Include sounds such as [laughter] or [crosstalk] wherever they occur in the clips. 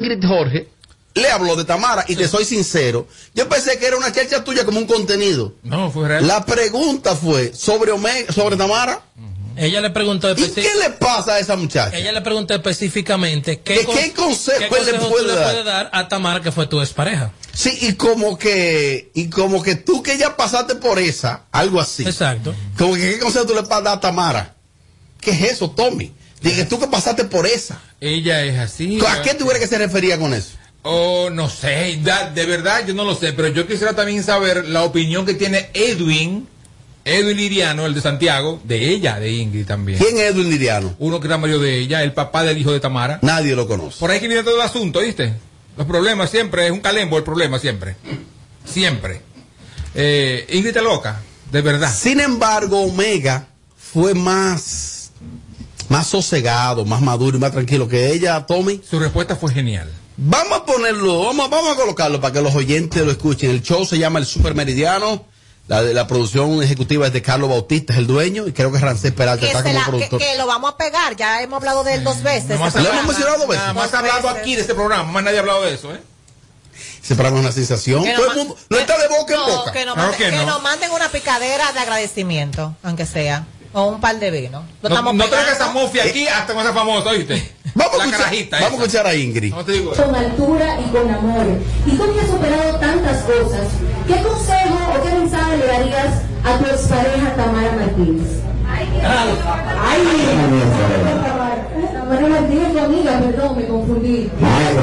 Ingrid Jorge le habló de Tamara y te soy sincero, yo pensé que era una chacha tuya como un contenido. No, fue real. La pregunta fue sobre Omega, sobre Tamara. Ella le preguntó ¿Y qué le pasa a esa muchacha? Ella le preguntó específicamente ¿Qué- qué consejo le puede tú le dar a Tamara, que fue tu expareja. Sí, y como que, y como que tú que ya pasaste por esa, algo así. Exacto. Como que qué consejo tú le puedes dar a Tamara. ¿Qué es eso, Tommy? Dije, tú que pasaste por esa. Ella es así. ¿A qué tú crees que se refería con eso? Oh, no sé, de verdad yo no lo sé, pero yo quisiera también saber la opinión que tiene Edwin, Edwin Liriano, el de Santiago, de ella, de Ingrid también. ¿Quién es Edwin Liriano? Uno que era marido de ella, el papá del hijo de Tamara. Nadie lo conoce. Por ahí que viene todo el asunto, ¿viste? Los problemas siempre, es un calembo el problema siempre. Siempre. Eh, Ingrid está loca, de verdad. Sin embargo, Omega fue más, más sosegado, más maduro y más tranquilo que ella, Tommy. Su respuesta fue genial. Vamos a ponerlo, vamos, vamos a colocarlo para que los oyentes lo escuchen. El show se llama El Super Meridiano. La, de la producción ejecutiva es de Carlos Bautista, es el dueño, y creo que Rancés Peralta Que, está como la- que- productor. que lo vamos a pegar, ya hemos hablado de él dos veces. Nada más ese Lo hemos mencionado dos veces. Nada más hablado veces. aquí de este programa, más nadie ha hablado de eso, ¿eh? Ese programa es una sensación. Que Todo el mundo, no está de boca en boca. Que nos, Claro manden, que que no. nos manden una picadera de agradecimiento, aunque sea. O un par de vinos. Lo No, estamos no traigas esa mofia aquí hasta con esa famosa, ¿oíste? Vamos, a La escuchar, carajita vamos a escuchar a Ingrid. No te digo. con altura y con amor. Y tú que has superado tantas cosas, ¿qué consejo o qué mensaje le darías a tu expareja Tamara Martínez? Ay, Tamara Martínez, tu amiga, perdón, me confundí. Pero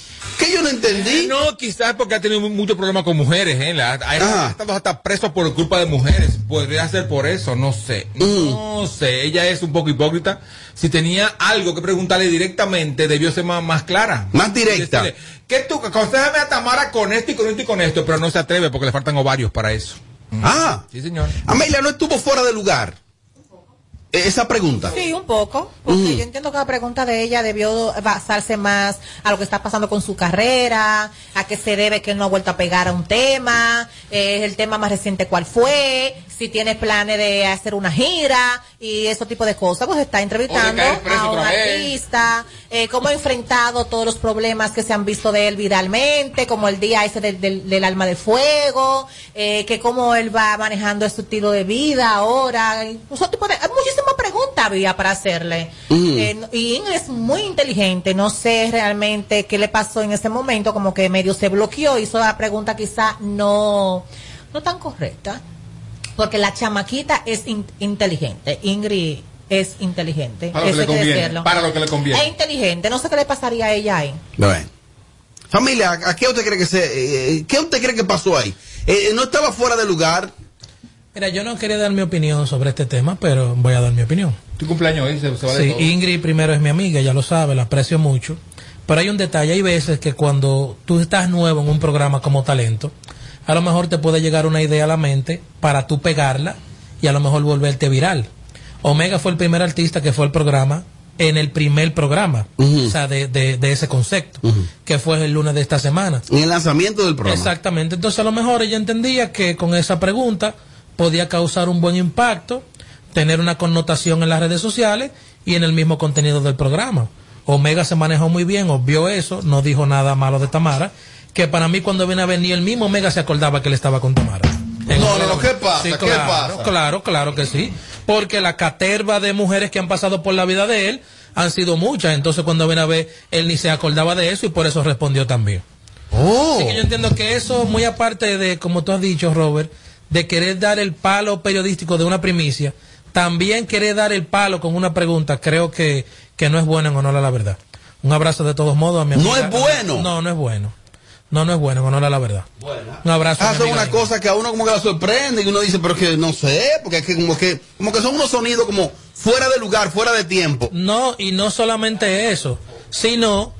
que yo no entendí. No, quizás porque ha tenido muchos problemas con mujeres, ¿eh? La- ha, estado hasta preso por culpa de mujeres. Podría ser por eso, no sé. No sé, ella es un poco hipócrita. Si tenía algo que preguntarle directamente, debió ser más, más clara. Más directa. Decirle, ¿Qué tú? Aconsejame a Tamara con esto y con esto y con esto, pero no se atreve porque le faltan ovarios para eso. Ah, Sí, señor. Amelia no estuvo fuera de lugar. Esa pregunta. Sí, un poco. Porque Ujú. yo entiendo que la pregunta de ella debió basarse más a lo que está pasando con su carrera, a qué se debe que él no ha vuelto a pegar a un tema, eh, el tema más reciente cuál fue, si tiene planes de hacer una gira y ese tipo de cosas. Pues está entrevistando a un artista, eh, cómo ha enfrentado todos los problemas que se han visto de él viralmente, como el día ese del, del- del alma de fuego, eh, que cómo él va manejando su estilo de vida ahora. y ese tipo de- hay muchísimas preguntas había para hacerle. Eh, y es muy inteligente, no sé realmente qué le pasó en ese momento, como que medio se bloqueó, hizo la pregunta quizá no, no tan correcta. Porque la chamaquita es in- inteligente. Ingrid es inteligente. Para lo que Eso le hay que conviene. decirlo. Para lo que le conviene. Es inteligente. No sé qué le pasaría a ella ahí. Bueno. Familia, ¿a qué usted cree que se, eh, qué usted cree que pasó ahí? Eh, no estaba fuera de lugar. Mira, yo no quería dar mi opinión sobre este tema, pero voy a dar mi opinión. Tu cumpleaños hoy se, se vale Sí, todo. Ingrid primero es mi amiga, ya lo sabe, la aprecio mucho. Pero hay un detalle, hay veces que cuando tú estás nuevo en un programa como talento, a lo mejor te puede llegar una idea a la mente para tú pegarla y a lo mejor volverte viral. Omega fue el primer artista que fue al programa en el primer programa, o sea, de, de- de ese concepto, que fue el lunes de esta semana. En el lanzamiento del programa. Exactamente. Entonces, a lo mejor ella entendía que con esa pregunta podía causar un buen impacto, tener una connotación en las redes sociales y en el mismo contenido del programa. Omega se manejó muy bien, obvió eso, no dijo nada malo de Tamara, que para mí cuando viene a venir el mismo Omega se acordaba que él estaba con Tamara. No, no, no, ¿qué pasa? Sí, ¿Qué claro, pasa? Claro, claro que sí. Porque la caterva de mujeres que han pasado por la vida de él han sido muchas. Entonces, cuando viene a ver, él ni se acordaba de eso y por eso respondió también. Oh. Así que yo entiendo que eso, muy aparte de, como tú has dicho, Robert, de querer dar el palo periodístico de una primicia, también querer dar el palo con una pregunta, creo que, que no es bueno en honor a la verdad. Un abrazo de todos modos a mi ¿No amiga. es bueno? No, no es bueno. No, no es bueno, no es la verdad. Un abrazo. Ah, son amiga una Ingrid. cosa que a uno como que la sorprende y uno dice, pero que no sé, porque es que como que, como que son unos sonidos como fuera de lugar, fuera de tiempo. No, y no solamente eso, sino,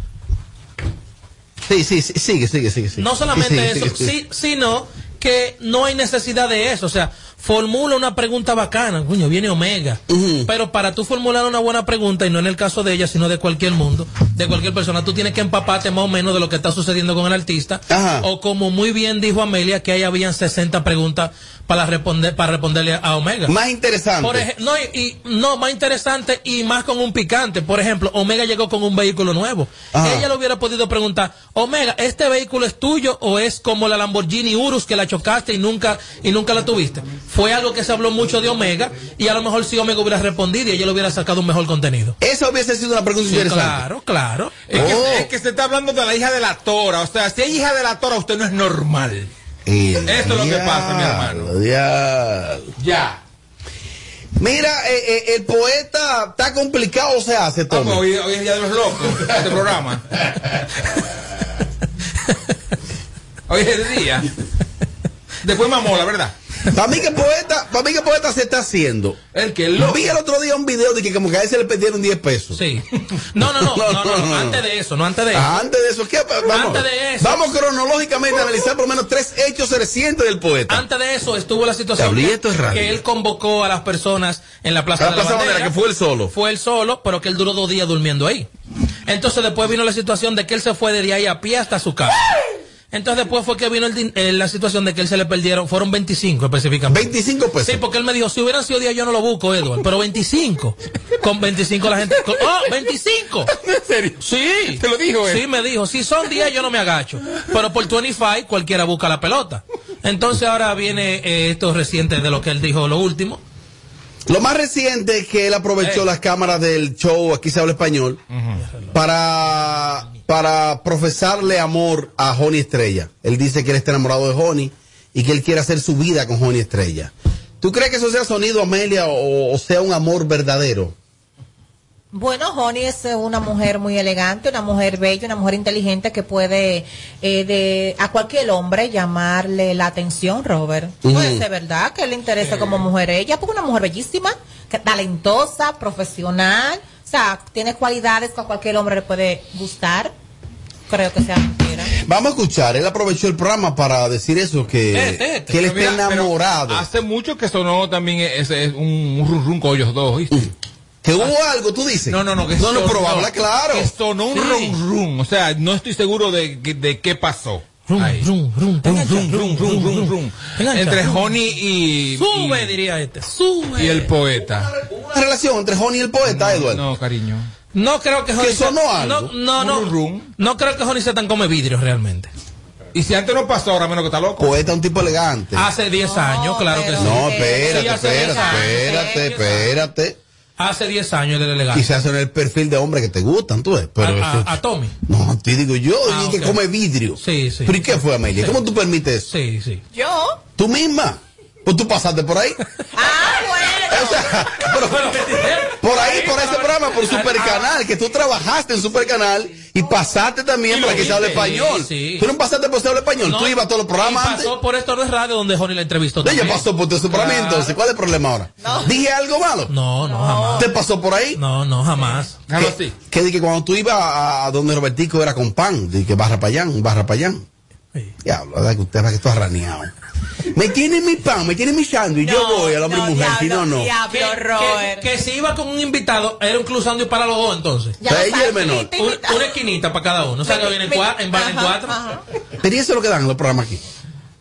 Sí, sí, sí, sigue, sigue, sigue. sigue. no solamente Sigue, eso, sino que no hay necesidad de eso. O sea, formula una pregunta bacana, coño, viene Omega. Pero para tú formular una buena pregunta, y no en el caso de ella, sino de cualquier mundo, de cualquier persona, tú tienes que empaparte más o menos de lo que está sucediendo con el artista. Ajá. O como muy bien dijo Amelia, que ahí habían 60 preguntas para responder, para responderle a Omega. Más interesante. Por no, y, y- no, más interesante y más con un picante. Por ejemplo, Omega llegó con un vehículo nuevo. Ajá. Ella le hubiera podido preguntar, Omega, ¿este vehículo es tuyo o es como la Lamborghini Urus que la chocaste y nunca, y nunca la tuviste? Fue algo que se habló mucho de Omega y a lo mejor si Omega hubiera respondido y ella le hubiera sacado un mejor contenido. Esa hubiese sido una pregunta Sí, interesante. claro, claro. Es, que, Oh. es que se está hablando de la hija de la Tora. O sea, si hay hija de la Tora, usted no es normal. El Esto es lo que pasa, mi hermano. Ya. Mira, eh, eh, el poeta está complicado o se hace, Vamos, Tommy. hoy, hoy es Día de los Locos, este programa. [laughs] Hoy es el día. Después mamó, la verdad. Para mí que poeta, para mí que poeta se está haciendo. El que loco. Vi el otro día un video de que como que a él se le perdieron 10 pesos. Sí. No, no, [laughs] no, no, no, no, antes de eso, no antes de eso. Ah, Antes de eso, ¿qué? Vamos, Antes de eso. vamos cronológicamente a analizar por lo menos tres hechos recientes del poeta. Antes de eso estuvo la situación que, él convocó a las personas en la Plaza de la Bandera, que fue él solo. Fue él solo, pero que él duró dos días durmiendo ahí. Entonces después vino la situación de que él se fue de ahí a pie hasta su casa. Entonces después fue que vino el eh, la situación de que él se le perdieron, fueron 25 específicamente. 25 pesos. Sí, porque él me dijo, si hubieran sido 10 yo no lo busco, Edward, pero 25. Con 25 la gente... con- ¡Oh, 25! ¿En serio? Sí. ¿Te lo dijo él? Sí, me dijo, si son 10 yo no me agacho. Pero por 25 cualquiera busca la pelota. Entonces ahora viene eh, esto reciente de lo que él dijo, lo último. Lo más reciente es que él aprovechó Ey. las cámaras del show, aquí se habla español, para, para profesarle amor a Joni Estrella. Él dice que él está enamorado de Joni y que él quiere hacer su vida con Joni Estrella. ¿Tú crees que eso sea sonido, Amelia, o, o sea un amor verdadero? Bueno, Honey es una mujer muy elegante, una mujer bella, una mujer inteligente que puede eh, de a cualquier hombre llamarle la atención, Robert. Ujú. Puede ser verdad que le interese como mujer ella, porque una mujer bellísima, que- talentosa, profesional, o sea, tiene cualidades que a cualquier hombre le puede gustar. Creo que sea mentira. Vamos a escuchar, él aprovechó el programa para decir eso, que, Este, este. que él Pero está enamorado. Hace mucho que sonó también ese, es un, un run run con ellos dos, ¿viste? Que hubo algo, tú dices. No, no, no, que No, no, habla claro. Que sonó un Sí. run run. O sea, no estoy seguro de, de qué pasó. Rum, Ahí. rum, rum, te Rum, engancha, rum, rum, rum, rum, rum. te engancha, Entre. Honey y, Sube, y, diría este, sube. y el poeta. Una relación entre Joni y el poeta, Edward. No, cariño. No creo que Johnny sonó sea- algo. No, no, no, no creo que Johnny sea tan come vidrios realmente. Y si antes no pasó, ahora menos que está loco. Poeta, un tipo elegante. Hace 10 años, claro que sí. No, Sí, espérate, hace espérate, espérate, sí, espérate. Hace 10 años era Y elegante. se hacen el perfil de hombre que te gustan, tú ves. Pero a, a- a Tommy. No, te digo yo, Ah, y que ok. come vidrio. Sí, sí. ¿Pero y qué fue, Amelia? Sí. ¿Cómo tú permites eso? Sí, sí. Yo. ¿Tú misma? Pues tú pasaste por ahí. Ah, bueno. O sea, pero- por ahí, por ese programa, por Supercanal, que tú trabajaste en Supercanal y pasaste también Y para que se hable español. sí. Tú no pasaste por se hable español, No, tú ibas a todos los y programas antes. pasó por esto no es radio donde Johnny la entrevistó. Ella pasó por todo ese programa Claro. entonces. ¿Cuál es el problema ahora? ¿Dije algo malo? No, no, jamás. ¿Te pasó por ahí? No, no, jamás. Que, que que cuando tú ibas a, a donde Robertico era con pan, di que barra allá, barra allá. Sí. Diablo, ¿verdad que usted va que esto arraneado? Me tiene mi pan, me tiene mi sándwich, yo voy al hombre y no, mujer, si no, no. diablo, Que, Robert. que, que si iba con un invitado, era un club sándwich para los dos entonces. Ya O sea, ella menor. Un- una esquinita para cada uno. O sea, que vienen en, van en Ajá, cuatro. ajá. Pero ¿y eso es lo que dan en los programas aquí.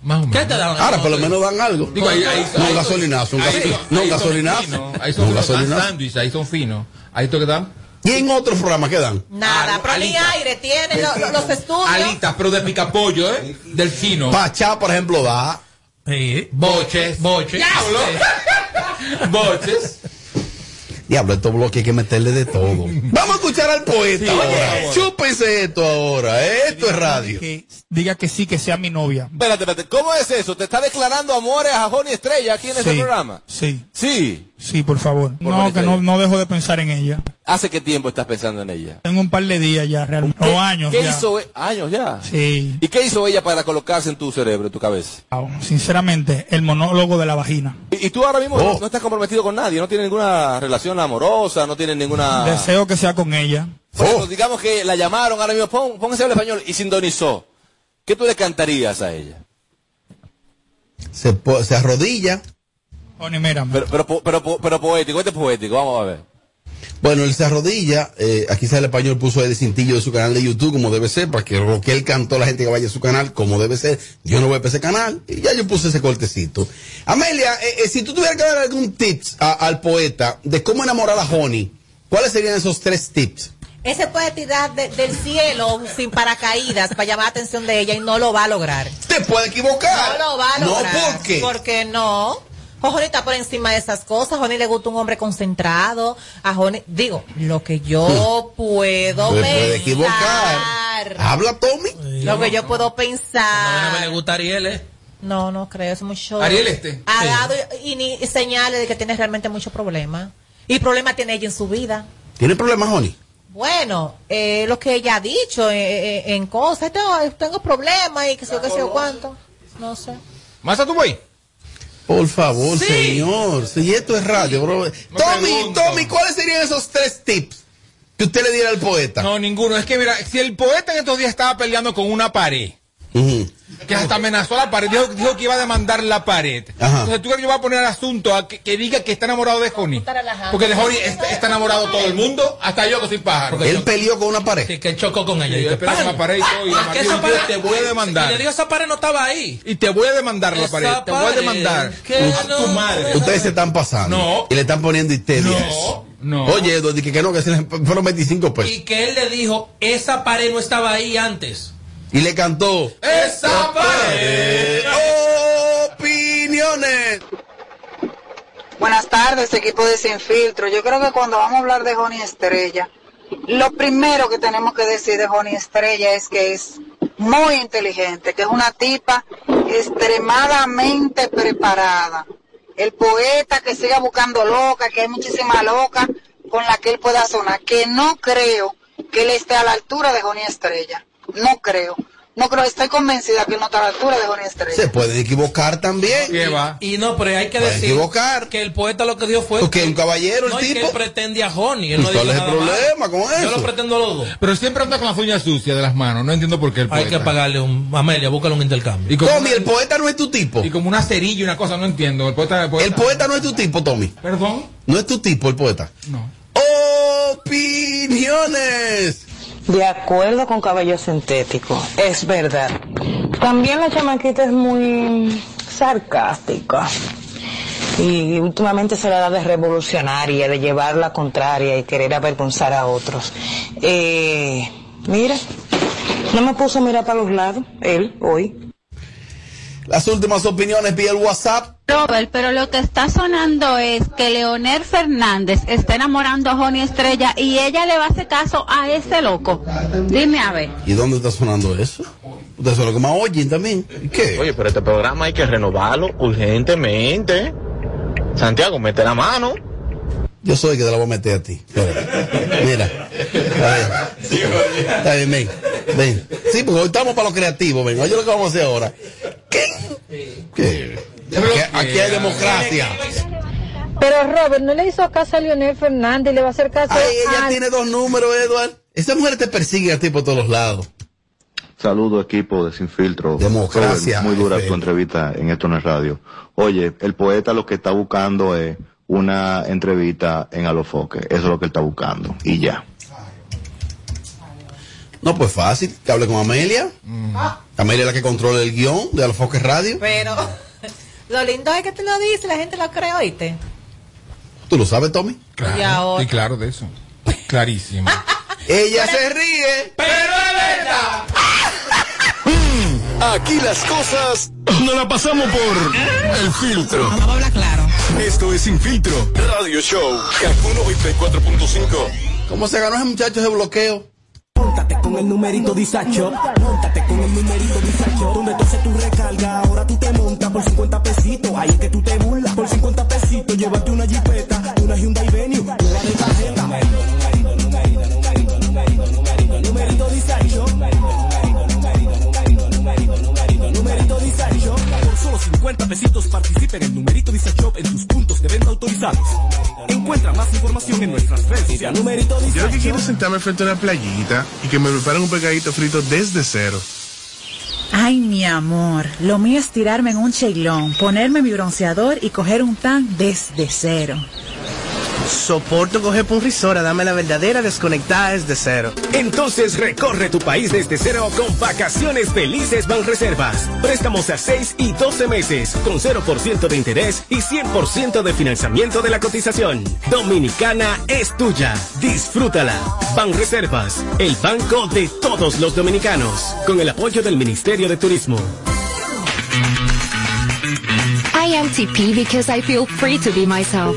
Más o ¿Qué menos. te dan? Ahora, por lo menos dan algo. Digo, ahí, ahí, no, un gasolinazo, un, ahí gas- son- no, un ahí son gasolinazo. finos, Ahí son los gasolinazo. sándwiches, ahí son finos. Ahí tú que dan. Y en otros programas que dan. Nada, pero ni aire tiene lo- lo- los estudios. Alitas, pero de picapollo, ¿eh? Del fino. Pachá, por ejemplo, da. Sí. Boches. Boche. Diablo. Boches. Diablo, estos bloques hay que meterle de todo. Vamos a escuchar al poeta Sí, ahora. Chúpense esto ahora. Esto es radio. Que diga que sí, que sea mi novia. Espérate, espérate, ¿cómo es eso? ¿Te está declarando amores a Joni Estrella aquí en este Sí, programa? Sí. Sí. Sí, por favor. Por No, que no, no dejo de pensar en ella. ¿Hace qué tiempo estás pensando en ella? Tengo un par de días ya, realmente. O años ¿Qué ya. hizo? e- Años ya. Sí. ¿Y qué hizo ella para colocarse en tu cerebro, en tu cabeza? Sinceramente, el monólogo de la vagina. Y, y tú ahora mismo Oh. no, no estás comprometido con nadie, no tienes ninguna relación amorosa, no tienes ninguna... Deseo que sea con ella. Por ejemplo, digamos que la llamaron ahora mismo, pon, póngase al español y sintonizó. ¿Qué tú le cantarías a ella? Se, po- se arrodilla. Pero, pero, pero, pero poético, este es poético, vamos a ver. Bueno, él se arrodilla. eh, aquí sale el español, puso el cintillo de su canal de YouTube como debe ser, para que lo que él cantó la gente que vaya a su canal como debe ser. Yo no voy a ese canal. Y ya yo puse ese cortecito. Amelia, eh, eh, si tú tuvieras que dar algún tips a- al poeta de cómo enamorar a Honey, ¿cuáles serían esos tres tips? Ese puede tirar de- del cielo sin paracaídas para llamar la atención de ella y no lo va a lograr. Te puede equivocar. No lo va a No, lograr. ¿por qué? Porque no. Joni está por encima de esas cosas. A Joni le gusta un hombre concentrado. A Joni, digo, lo que yo puedo Se pensar. puede equivocar. Habla, Tommy. Lo que yo puedo A mí pensar. le gusta Ariel, ¿eh? No, no creo, es mucho. Ariel este. Ha Sí. dado y, ni señales de que tiene realmente muchos problemas. Y problemas tiene ella en su vida. ¿Tiene problemas, Honey? Bueno, eh, lo que ella ha dicho eh, eh, en cosas, tengo, tengo problemas y que sé yo, qué sé yo cuánto. No sé. ¿Más a tu voy? Por favor, Sí. señor. Si esto es radio, bro. Tommy, pregunto. Tommy, ¿cuáles serían esos tres tips que usted le diera al poeta? No, ninguno. Es que mira, si el poeta en estos días estaba peleando con una pared, Que hasta amenazó a la pared, dijo, dijo que iba a demandar la pared. Ajá. Entonces tú crees que yo voy a poner el asunto a que, que diga que está enamorado de Honey. Porque de Honey está, está enamorado todo el mundo, hasta yo que soy pájaro. Él peleó con una pared. Sí, que él chocó con ella. Y yo que, espero con la pared y todo, y la Ah, que pared, esa yo pared- te voy a demandar. Y le digo, esa pared no estaba ahí. Y te voy a demandar la Esa pared, te voy a demandar. que no- tu madre. Ustedes se están pasando. No. Y le están poniendo histeria. No, no. Oye, dije que no, que fueron 25 pesos. Y que él le dijo, esa pared no estaba ahí antes. Y le cantó. ¡Esa pared! Opiniones. Buenas tardes, equipo de Sin Filtro. Yo creo que cuando vamos a hablar de Joni Estrella, lo primero que tenemos que decir de Joni Estrella es que es muy inteligente, que es una tipa extremadamente preparada. El poeta que siga buscando loca, que hay muchísima loca con la que él pueda sonar, que no creo que él esté a la altura de Joni Estrella. No creo. No creo, estoy convencida que no está a la altura de Joni Estrella. Se pueden equivocar también. ¿Qué va? Y no, pero hay que Puede decir equivocar. que el poeta lo que dijo fue. Porque un caballero, el no, y que tipo. él pretende a Honey. Él no ¿Cuál dijo es el problema con Yo eso? lo pretendo a los dos. Pero siempre anda con las uñas sucias de las manos. No entiendo por qué el Hay poeta. que pagarle un. Amelia, búscale un intercambio. Y como, Tommy, el poeta no es tu tipo. y como una cerilla y una cosa, no entiendo. El poeta, el poeta. El poeta no es tu tipo, Tommy. Perdón. No es tu tipo, el poeta. No. Opiniones. De acuerdo con cabello sintético, es verdad. También la chamaquita es muy sarcástica. Y últimamente se la da de revolucionaria, de llevar la contraria y querer avergonzar a otros. Eh, mira, no me puso a mirar para los lados, él, hoy. Las últimas opiniones vía el WhatsApp. Robert, pero lo que está sonando es que Leonel Fernández está enamorando a Joni Estrella y ella le va a hacer caso a ese loco. Dime a ver. ¿Y dónde está sonando eso? Ustedes son los que más oyen también. ¿Y qué? Oye, pero este programa hay que renovarlo urgentemente. Santiago, mete la mano. Yo soy el que te la voy a meter a ti. Espérate. Mira. Está bien. Está bien, ven. Ven. Sí, porque hoy estamos para lo creativo, ven. Oye lo que vamos a hacer ahora. ¿Qué? ¿Qué? Aquí, aquí hay democracia. Pero Robert, ¿no le hizo caso a Leonel Fernández? ¿Le va a hacer caso Ay, ella a... tiene dos números, Edward. Esa mujer te persigue a ti por todos lados. Saludo equipo de Sin Filtro. Democracia, Robert, Muy dura tu entrevista en Esto no es radio. Oye, el poeta lo que está buscando es una entrevista en Alofoque. Eso es lo que él está buscando. Y ya. No, pues fácil. Que hable con Amelia. Amelia es la que controla el guion de Alfoque Radio. Pero [laughs] lo lindo es que te lo dice, la gente lo cree, oíste. ¿Tú lo sabes, Tommy? Y ahora. Sí, claro de eso. Clarísimo. [laughs] Ella se ríe. Pero es verdad. [laughs] Aquí las cosas no la pasamos por el filtro. Vamos a hablar claro. Esto es Infiltro Radio Show Kaku 94.5. ¿Cómo se ganó ese muchacho de bloqueo? Póntate con el numerito disacho. Póntate con el numerito disacho. Donde entonces tú recargas, ahora tú te montas por 50 pesitos. Ahí es que tú te burlas por 50 pesitos. Llévate una jipeta, una Hyundai Venue, una de tarjeta. Numerito, numerito, numerito, numerito, numerito, numerito disacho. Numerito, numerito, numerito, numerito disacho. Por solo 50 pesitos participen en el numerito. Encuentra más información en nuestras redes sociales. Yo lo que quiero es sentarme frente a una playita y que me preparen un pegadito frito desde cero. Ay, mi amor, lo mío es tirarme en un cheilón, ponerme mi bronceador y coger un tan desde cero. Soporto coger por un risora, dame la verdadera desconectada desde cero. Entonces recorre tu país desde cero con vacaciones felices Banreservas. Préstamos a 6 y 12 meses con 0% de interés y 100% de financiamiento de la cotización. Dominicana es tuya. Disfrútala. Banreservas, el banco de todos los dominicanos. Con el apoyo del Ministerio de Turismo. I am TP because I feel free to be myself.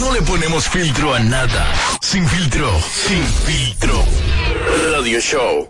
No, le ponemos filtro a nada. Sin filtro, sin filtro. Radio Show.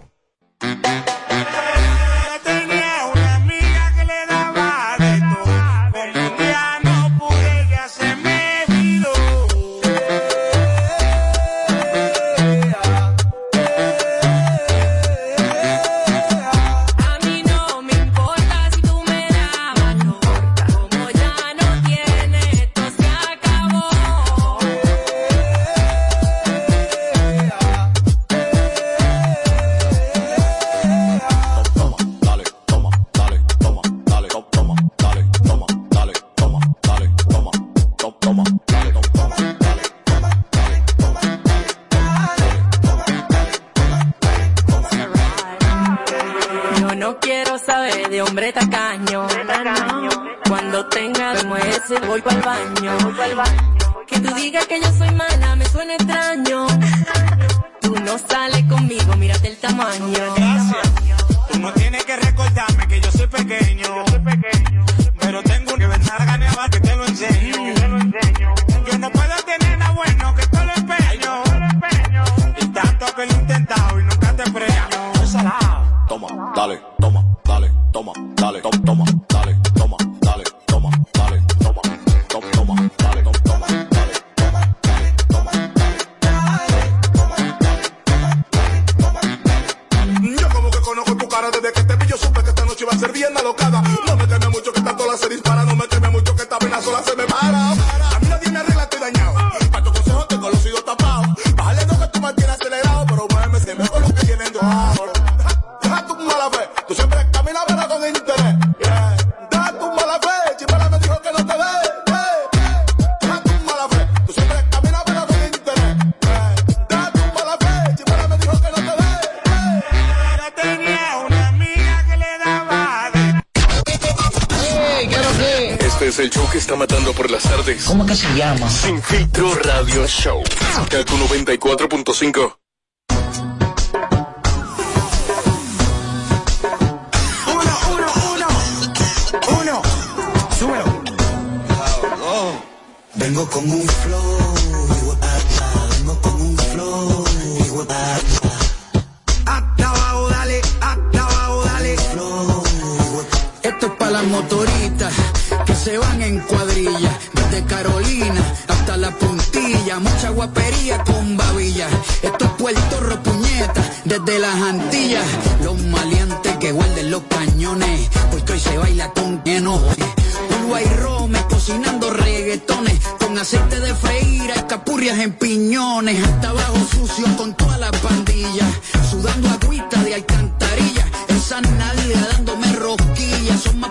Este es el show que está matando por las tardes. ¿Cómo que se llama? Sin filtro Radio Show. Kaku 94.5. Uno, uno, uno. Uno. Súbelo. Vengo con un flow, vengo con un flow, las motoritas que se van en cuadrilla, desde Carolina hasta la puntilla, mucha guapería con babilla. Esto es Puerto desde las Antillas, los maleantes que guarden los cañones, porque hoy se baila con enojo. Uruguay Rome cocinando reggaetones con aceite de freír, escapurrias en piñones, hasta abajo sucio con toda la pandilla, sudando agüita de alcantarilla, esa nalga dándome rosquillas, son más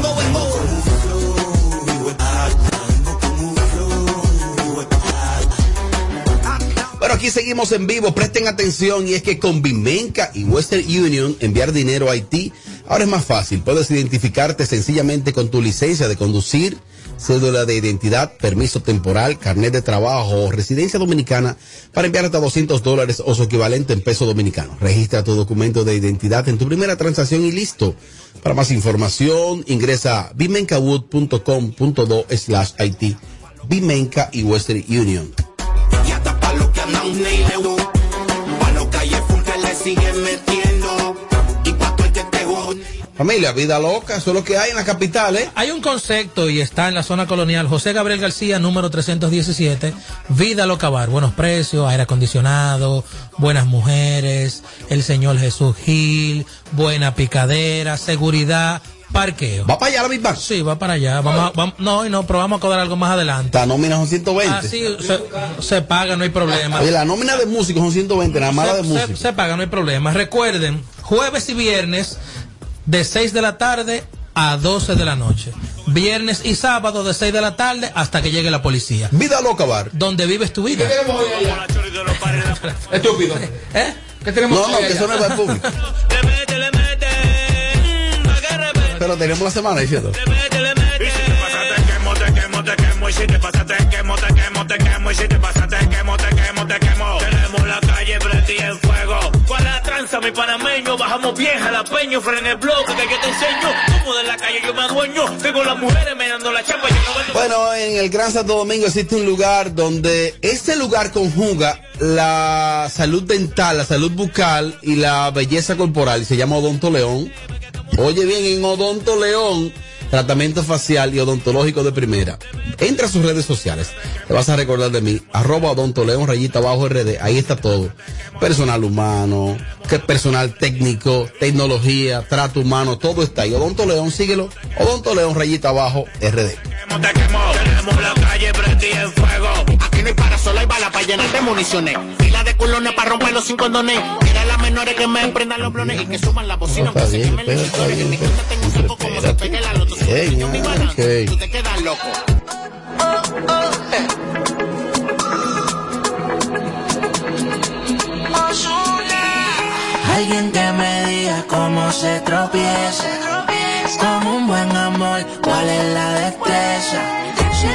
Aquí seguimos en vivo. Presten atención y es que con Bimenca y Western Union enviar dinero a Haití ahora es más fácil. Puedes identificarte sencillamente con tu licencia de conducir, cédula de identidad, permiso temporal, carnet de trabajo o residencia dominicana para enviar hasta 200 dólares o su equivalente en peso dominicano. Registra tu documento de identidad en tu primera transacción y listo. Para más información, ingresa a bimencawood.com.do slash. Bimenca y Western Union. Y hasta pa' lo que andan ni le hu. Pa' los calles full que le siguen metiendo. Y pa' todo el que te jode. Familia, vida loca, eso es lo que hay en la capital, ¿eh? Hay un concepto y está en la zona colonial. José Gabriel García, número 317. Vida loca bar. Buenos precios, aire acondicionado, buenas mujeres, el señor Jesús Gil, buena picadera, seguridad, parqueo. ¿Va para allá la Big Bang? Sí, va para allá. Vamos, a- vamos- no, y no, pero vamos a cobrar algo más adelante. La nómina son 120. Así se, se paga, no hay problema. Oye, la nómina de músicos son 120, nada más la de se, se- músicos. se paga, no hay problema. Recuerden, jueves y viernes de 6 de la tarde a 12 de la noche. Viernes y sábado de 6 de la tarde hasta que llegue la policía. Vida loca bar. Donde vives tu vida. Estúpido. ¿Eh? ¿Qué tenemos No, no, hoy que allá? eso no es para el público. [laughs] Pero tenemos la semana diciendo. te quemo, te quemo, y si te pasa te quemo, te quemo, te quemo, y si te pasa ¿Cuál es la tranza, mi panameño? Bajamos bien jalapeño, frena el bloque que yo te enseño. Como de la calle yo me adueño, tengo las mujeres me dando la chapa, yo no. Bueno, en el Gran Santo Domingo existe un lugar donde este lugar conjuga la salud dental, la salud bucal y la belleza corporal y se llama Odonto León. Oye bien, en Odonto León, tratamiento facial y odontológico de primera. Entra a sus redes sociales, te vas a recordar de mí, arroba Odonto León, rayita abajo RD, ahí está todo. Personal humano, personal técnico, tecnología, trato humano, todo está ahí. Odonto León, síguelo, Odonto León, rayita abajo RD. No hay para solo hay bala para llenar de municiones. Fila de culones para romper los cinco condones. Mira las menores que me emprendan los blones y que suban la bocina. Se bien, quemen los espera, está motores. En bien, mi casa tengo un saco como se pegue la loto. Si Bien, yo mi balance, ok. tú te quedas loco. Alguien que me diga cómo se tropieza. Con un buen amor, ¿cuál es la destreza? Si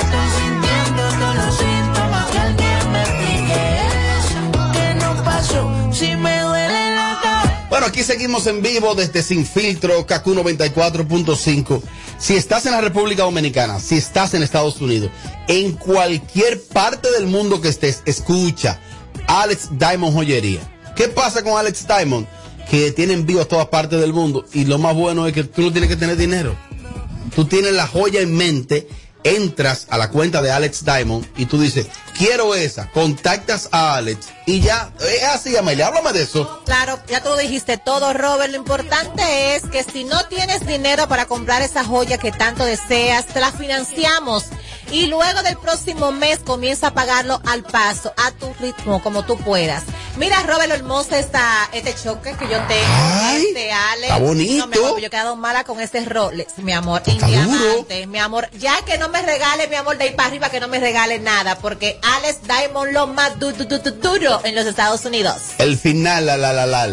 Bueno, aquí seguimos en vivo desde Sin Filtro, KQ 94.5. Si estás en la República Dominicana, si estás en Estados Unidos, en cualquier parte del mundo que estés, escucha Alex Diamond Joyería. ¿Qué pasa con Alex Diamond? Que tiene envío a todas partes del mundo y lo más bueno es que tú no tienes que tener dinero. Tú tienes la joya en mente, entras a la cuenta de Alex Diamond y tú dices, quiero esa, contactas a Alex y ya, es así, Amelia, háblame de eso. Claro, ya tú lo dijiste todo, Robert. Lo importante es que si no tienes dinero para comprar esa joya que tanto deseas, te la financiamos. Y luego del próximo mes comienza a pagarlo al paso, a tu ritmo, como tú puedas. Mira, Robert, lo hermoso está este choque que yo tengo. Ay, este Alex. está bonito. No, mi amor, yo he quedado mala con este Rolex, mi amor. Está mi amor. Ya que no me regale, mi amor, de ahí para arriba, que no me regale nada. Porque Alex Diamond lo más du- du- du- du- duro en los Estados Unidos. El final, la la la la.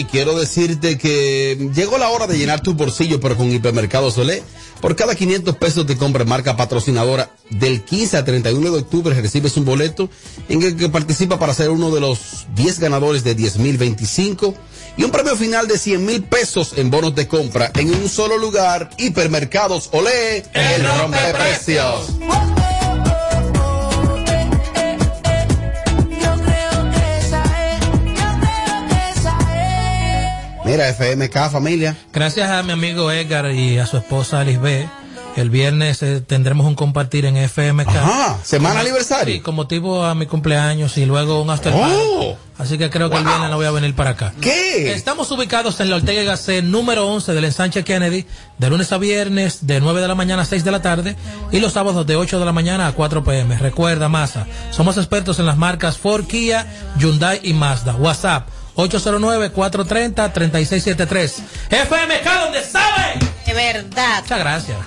Y quiero decirte que llegó la hora de llenar tu bolsillo, pero con Hipermercado Solé. Por cada 500 pesos de compra marca patrocinadora, del 15 al 31 de octubre recibes un boleto en el que participa para ser uno de los 10 ganadores de 10.025 y un premio final de 100 mil pesos en bonos de compra en un solo lugar. Hipermercados Olé, el rompe precios. Yo Mira, FMK, familia. Gracias a mi amigo Edgar y a su esposa Lisbeth. El viernes eh, tendremos un compartir en FMK. Ajá, semana Como- aniversario. Sí, con motivo a mi cumpleaños y luego un after. Oh. Así que creo que el viernes no voy a venir para acá. ¿Qué? Estamos ubicados en la Ortega y Gasset número 11 del ensanche Kennedy, de lunes a viernes, de 9 de la mañana a 6 de la tarde, y los sábados de 8 de la mañana a 4 pm. Recuerda, Masa, somos expertos en las marcas Ford, Kia, Hyundai y Mazda. WhatsApp 809-430-3673. FMK, donde sabe. De verdad. Muchas gracias.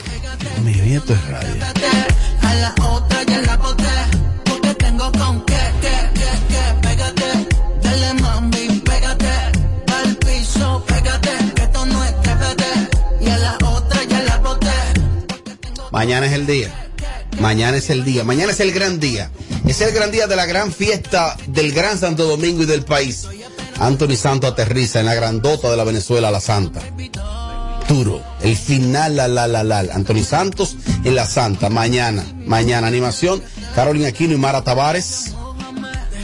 Mi vida, esto es radio. A la otra ya la boté, porque tengo con qué, qué, qué, qué, pégate, dale mami, pégate, al piso, pégate, que esto no es TBT, y a la otra ya la boté. Mañana es el día. Mañana es el día. Mañana es el gran día. Es el gran día de la gran fiesta del Gran Santo Domingo y del país. Anthony Santo aterriza en la grandota de la Venezuela, la Santa. Duro. El final, la, la, la, la. Anthony Santos en la Santa. Mañana. Mañana. Animación. Carolina Aquino y Mara Tavares.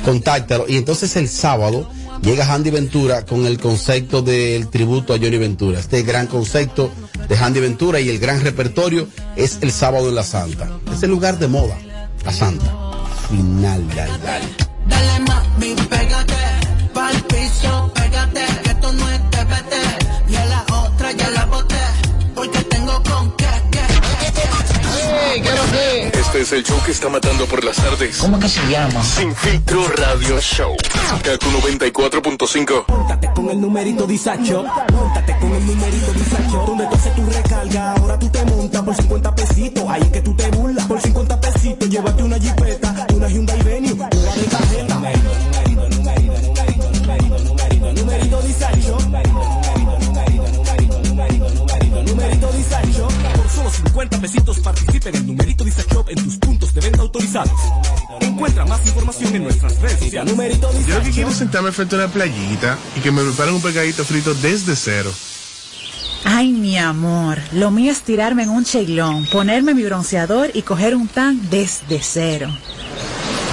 Contáctalo. Y entonces el sábado llega Handy Ventura con el concepto del tributo a Johnny Ventura. Este gran concepto de Handy Ventura y el gran repertorio es el sábado en la Santa. Es el lugar de moda. La Santa. Final, dale, dale. Dale mami, pégate, es el show que está matando por las tardes. ¿Cómo que se llama? Sin filtro radio show. Kaku 94.5. Móntate con el numerito disacho. Móntate con el numerito disacho. Donde tú haces tu recarga, ahora tú te montas por 50 pesitos. Ahí es que tú te burlas. Por 50 pesitos, llévate una jipeta, autorizados. Encuentra más información en nuestras redes sociales. Yo lo que quiero es sentarme frente a una playita y que me preparen un pegadito frito desde cero. Ay, mi amor, lo mío es tirarme en un cheilón, ponerme mi bronceador y coger un tan desde cero.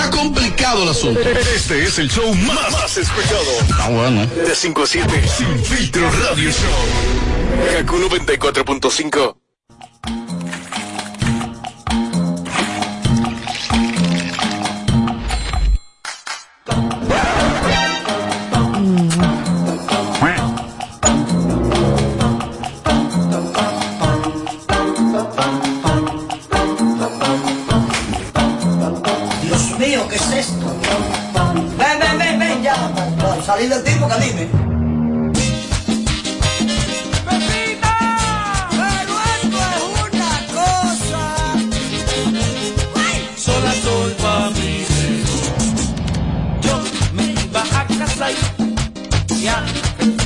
Ha complicado el asunto. Este es el show más, más escuchado. Ah, bueno. De 5 a 7. Sin filtro radio show. Kaku 94.5. Salí del tipo, que dime. sola soy pa' mi Yo me iba a casar y a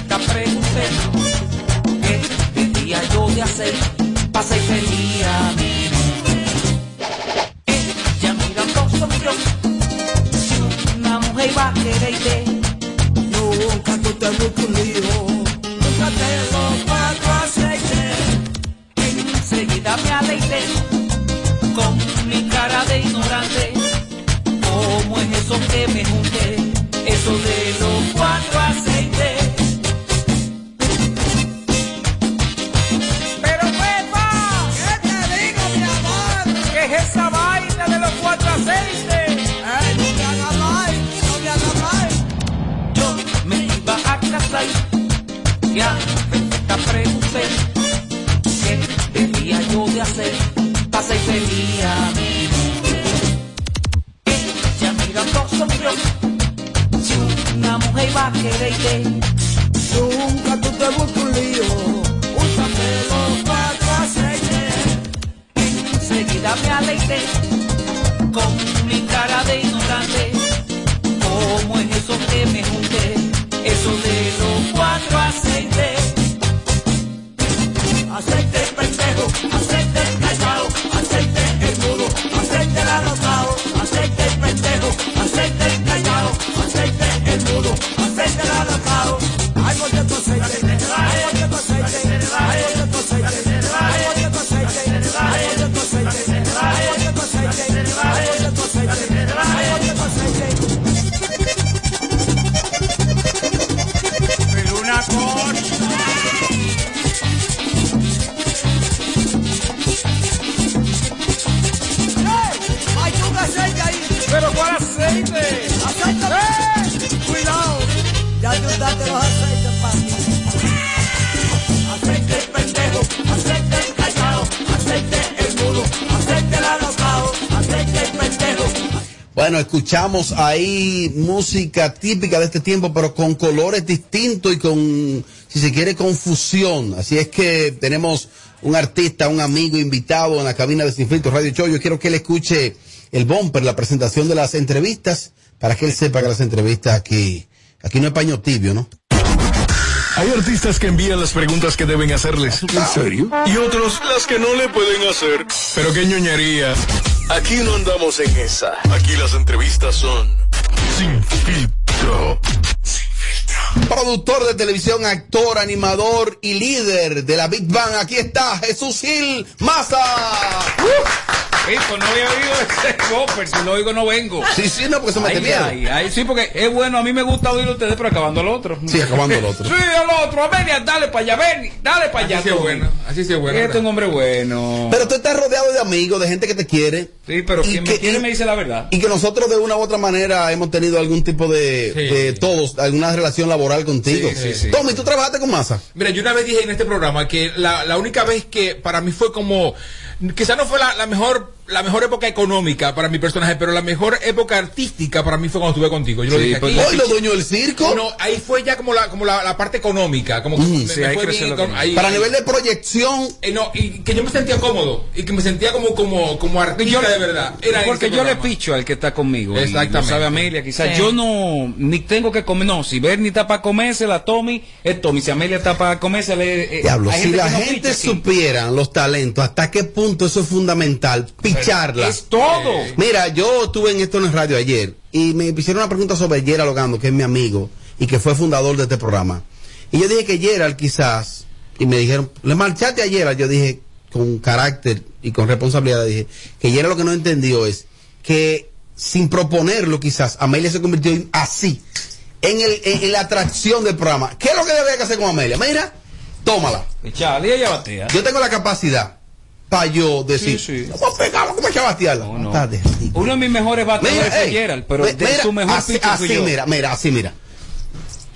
te pregunté qué debía yo de hacer. Para ser feliz a mí. Ella mirando sonrió, si una mujer va a quererte, ignorante. ¿Cómo es eso que me junté? Eso de los cuatro a esta pregunté qué debía yo de hacer para ser sería mejor. Ella mirando sonrió, si una mujer iba a quererte, ahí música típica de este tiempo, pero con colores distintos y con, si se quiere, confusión. Así es que tenemos un artista, un amigo invitado en la cabina de Sin Filtro Radio Show. Yo quiero que él escuche el bumper, la presentación de las entrevistas, para que él sepa que las entrevistas aquí, aquí no es paño tibio, ¿no? Hay artistas que envían las preguntas que deben hacerles. ¿En serio? Y otros las que no le pueden hacer. Pero qué ñoñería. Aquí no andamos en esa. Aquí las entrevistas son sin filtro. Productor de televisión, actor, animador y líder de la Big Bang. Aquí está Jesús Gil Maza. Hijo, no había oído ese bumper, si lo oigo no vengo. Sí, sí, no, porque se me Ay, miedo. ay, ay, sí, porque es bueno, a mí me gusta oír ustedes, pero acabando el otro. Sí, acabando el otro. [laughs] Sí, al otro, Amelia, dale para allá, ven, dale para allá. Así sí es bueno, así sí es bueno. Este es un hombre bueno. Pero tú estás rodeado de amigos, de gente que te quiere. Sí, pero quien que- me quiere y- me dice la verdad. Y que nosotros de una u otra manera hemos tenido algún tipo de, de todos, alguna relación laboral contigo. Sí, sí, sí. Tommy, ¿tú trabajaste con Masa? Mira, yo una vez dije en este programa que la, la única vez que para mí fue como, quizás no fue la, la mejor la mejor época económica para mi personaje, pero la mejor época artística para mí fue cuando estuve contigo. Yo lo Sí, dije pues, aquí. ¿Hoy lo dueño del circo? No, ahí fue ya como la, como la, la parte económica, como que Mm, me- sí, me ahí fue creció bien lo con- que- ahí- Para ahí- nivel de proyección. Eh, no, y que yo me sentía cómodo y que me sentía como como como artista de verdad. Era porque yo le picho al que está conmigo. Exactamente. Y lo sabe Amelia, quizás. Sí. Yo no, ni tengo que comer, no. Si Bernie está para comérsela, Tommy, es Tommy. Si Amelia está para comérsela, eh, Diablo, si la no gente supiera los talentos, hasta qué punto eso es fundamental, picharla. Es todo. Mira, yo estuve en esto en el radio ayer y me hicieron una pregunta sobre Gerald Logando, que es mi amigo y que fue fundador de este programa. Y yo dije que Gerald quizás, y me dijeron, le marchaste a Gerald, yo dije con carácter y con responsabilidad, dije que Gerald lo que no entendió es que sin proponerlo quizás, Amelia se convirtió en- así, en, el, en, en la atracción del programa. ¿Qué es lo que debe que hacer con Amelia? Mira, tómala. Echarle y ella batea. Yo tengo la capacidad para yo decir, Sí, sí. vamos a pegar, vamos a Uno de mis mejores bateadores Mira, fue ey, Gerald, pero ve- de mira, su mejor así, así, yo. mira, mira, así, mira.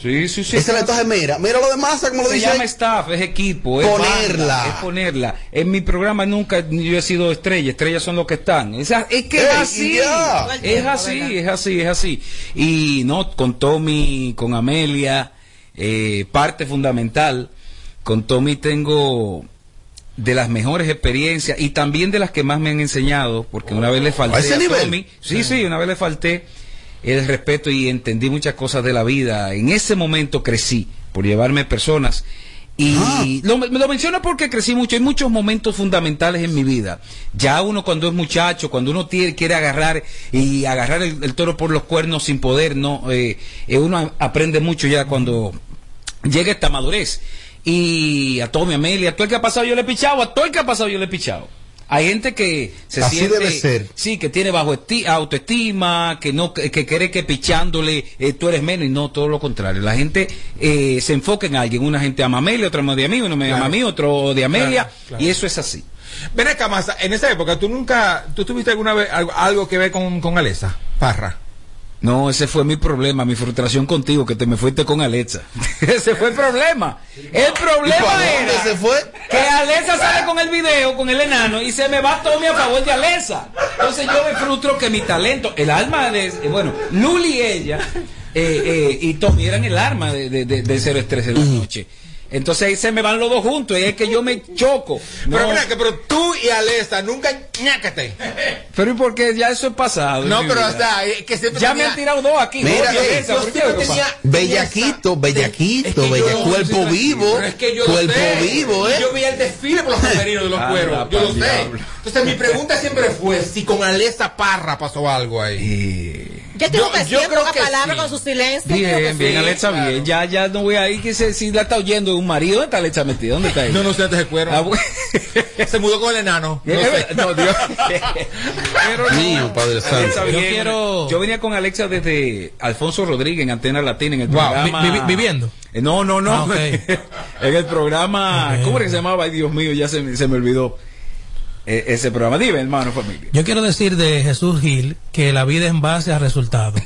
Sí, sí, sí. Ese le entonces, mira, mira lo de masa, como lo se dice. llama staff, es equipo, es Ponerla. banda, es ponerla. En mi programa nunca yo he sido estrella, estrellas son los que están. Es, es que Ey, es así, ya. es así, es así, es así. Y no, con Tommy, con Amelia, eh, parte fundamental. Con Tommy tengo de las mejores experiencias y también de las que más me han enseñado, porque una vez le falté ¿A ese nivel? Tommy, sí, sí, una vez le falté el respeto y entendí muchas cosas de la vida. En ese momento crecí por llevarme personas. Y Ah. lo, me lo menciono porque crecí mucho. Hay muchos momentos fundamentales en mi vida. Ya uno cuando es muchacho, cuando uno tiene, quiere agarrar y agarrar el, el toro por los cuernos sin poder, no, eh, eh, uno aprende mucho ya cuando llega esta madurez. Y a Tommy, a Amelia, a todo el que ha pasado yo le he pichado, a todo el que ha pasado yo le he pichado. Hay gente que se Así siente, debe ser. sí, que tiene bajo esti- autoestima, que no, que, que cree que pichándole eh, tú eres menos y no todo lo contrario. La gente eh, se enfoca en alguien, una gente ama a Amelia, otra ama de mí, uno me ama a mí, otro de Amelia, Claro, claro. y eso es así. Ven acá, Masa, en esa época, ¿tú nunca, tú tuviste alguna vez algo, algo que ver con, con Alesa Parra? No, ese fue mi problema, mi frustración contigo, que te me fuiste con Alexa. [laughs] ese fue el problema. El ¿Y problema era se fue? que Alexa sale con el video, con el enano, y se me va Tommy a favor de Alexa. Entonces yo me frustro que mi talento, el alma de, eh, bueno, Luli y ella, eh, eh, y Tommy eran el arma de, de, de, de de la noche. Entonces ahí se me van los dos juntos, y es que yo me choco. Pero No, mira, que pero tú y Alesta nunca ñácate. pero ¿y por qué? Ya eso es pasado. No, pero hasta eh, que siempre Ya me han tirado dos aquí. Mira, y siempre ¿Qué tenía-? Bellaquito, bellaquito, Es que yo bella- no cuerpo soy vivo. es que yo cuerpo sé. vivo, ¿eh? Y Yo vi el desfile por los camerinos de los Ah, cueros. Yo lo sé. Entonces mi pregunta siempre fue si con Alesta Parra pasó algo ahí. Yo tengo Yo- que yo creo que palabra sí. con su silencio. Bien, bien, sí. Alexa, bien. Ya, ya no voy ahí. Que se, si la está oyendo un marido, ¿dónde está Alexa metida? ¿Dónde está ella? No, no sé, antes de cuero. Ah, bueno. [laughs] Se mudó con el enano. [laughs] No sé. no, Dios. Pero no. Mío, Padre Alexa, Santo. bien. Yo quiero- Yo venía con Alexa desde Alfonso Rodríguez en Antena Latina en el Wow, programa. vi- vi- viviendo. Eh, No, no, no. Ah, ok. [laughs] en el programa. Ok. ¿Cómo era que se llamaba? Ay, Dios mío, ya se, se me olvidó. Eh, ese programa. Dime, hermano, familia. Yo quiero decir de Jesús Gil que la vida es en base a resultados.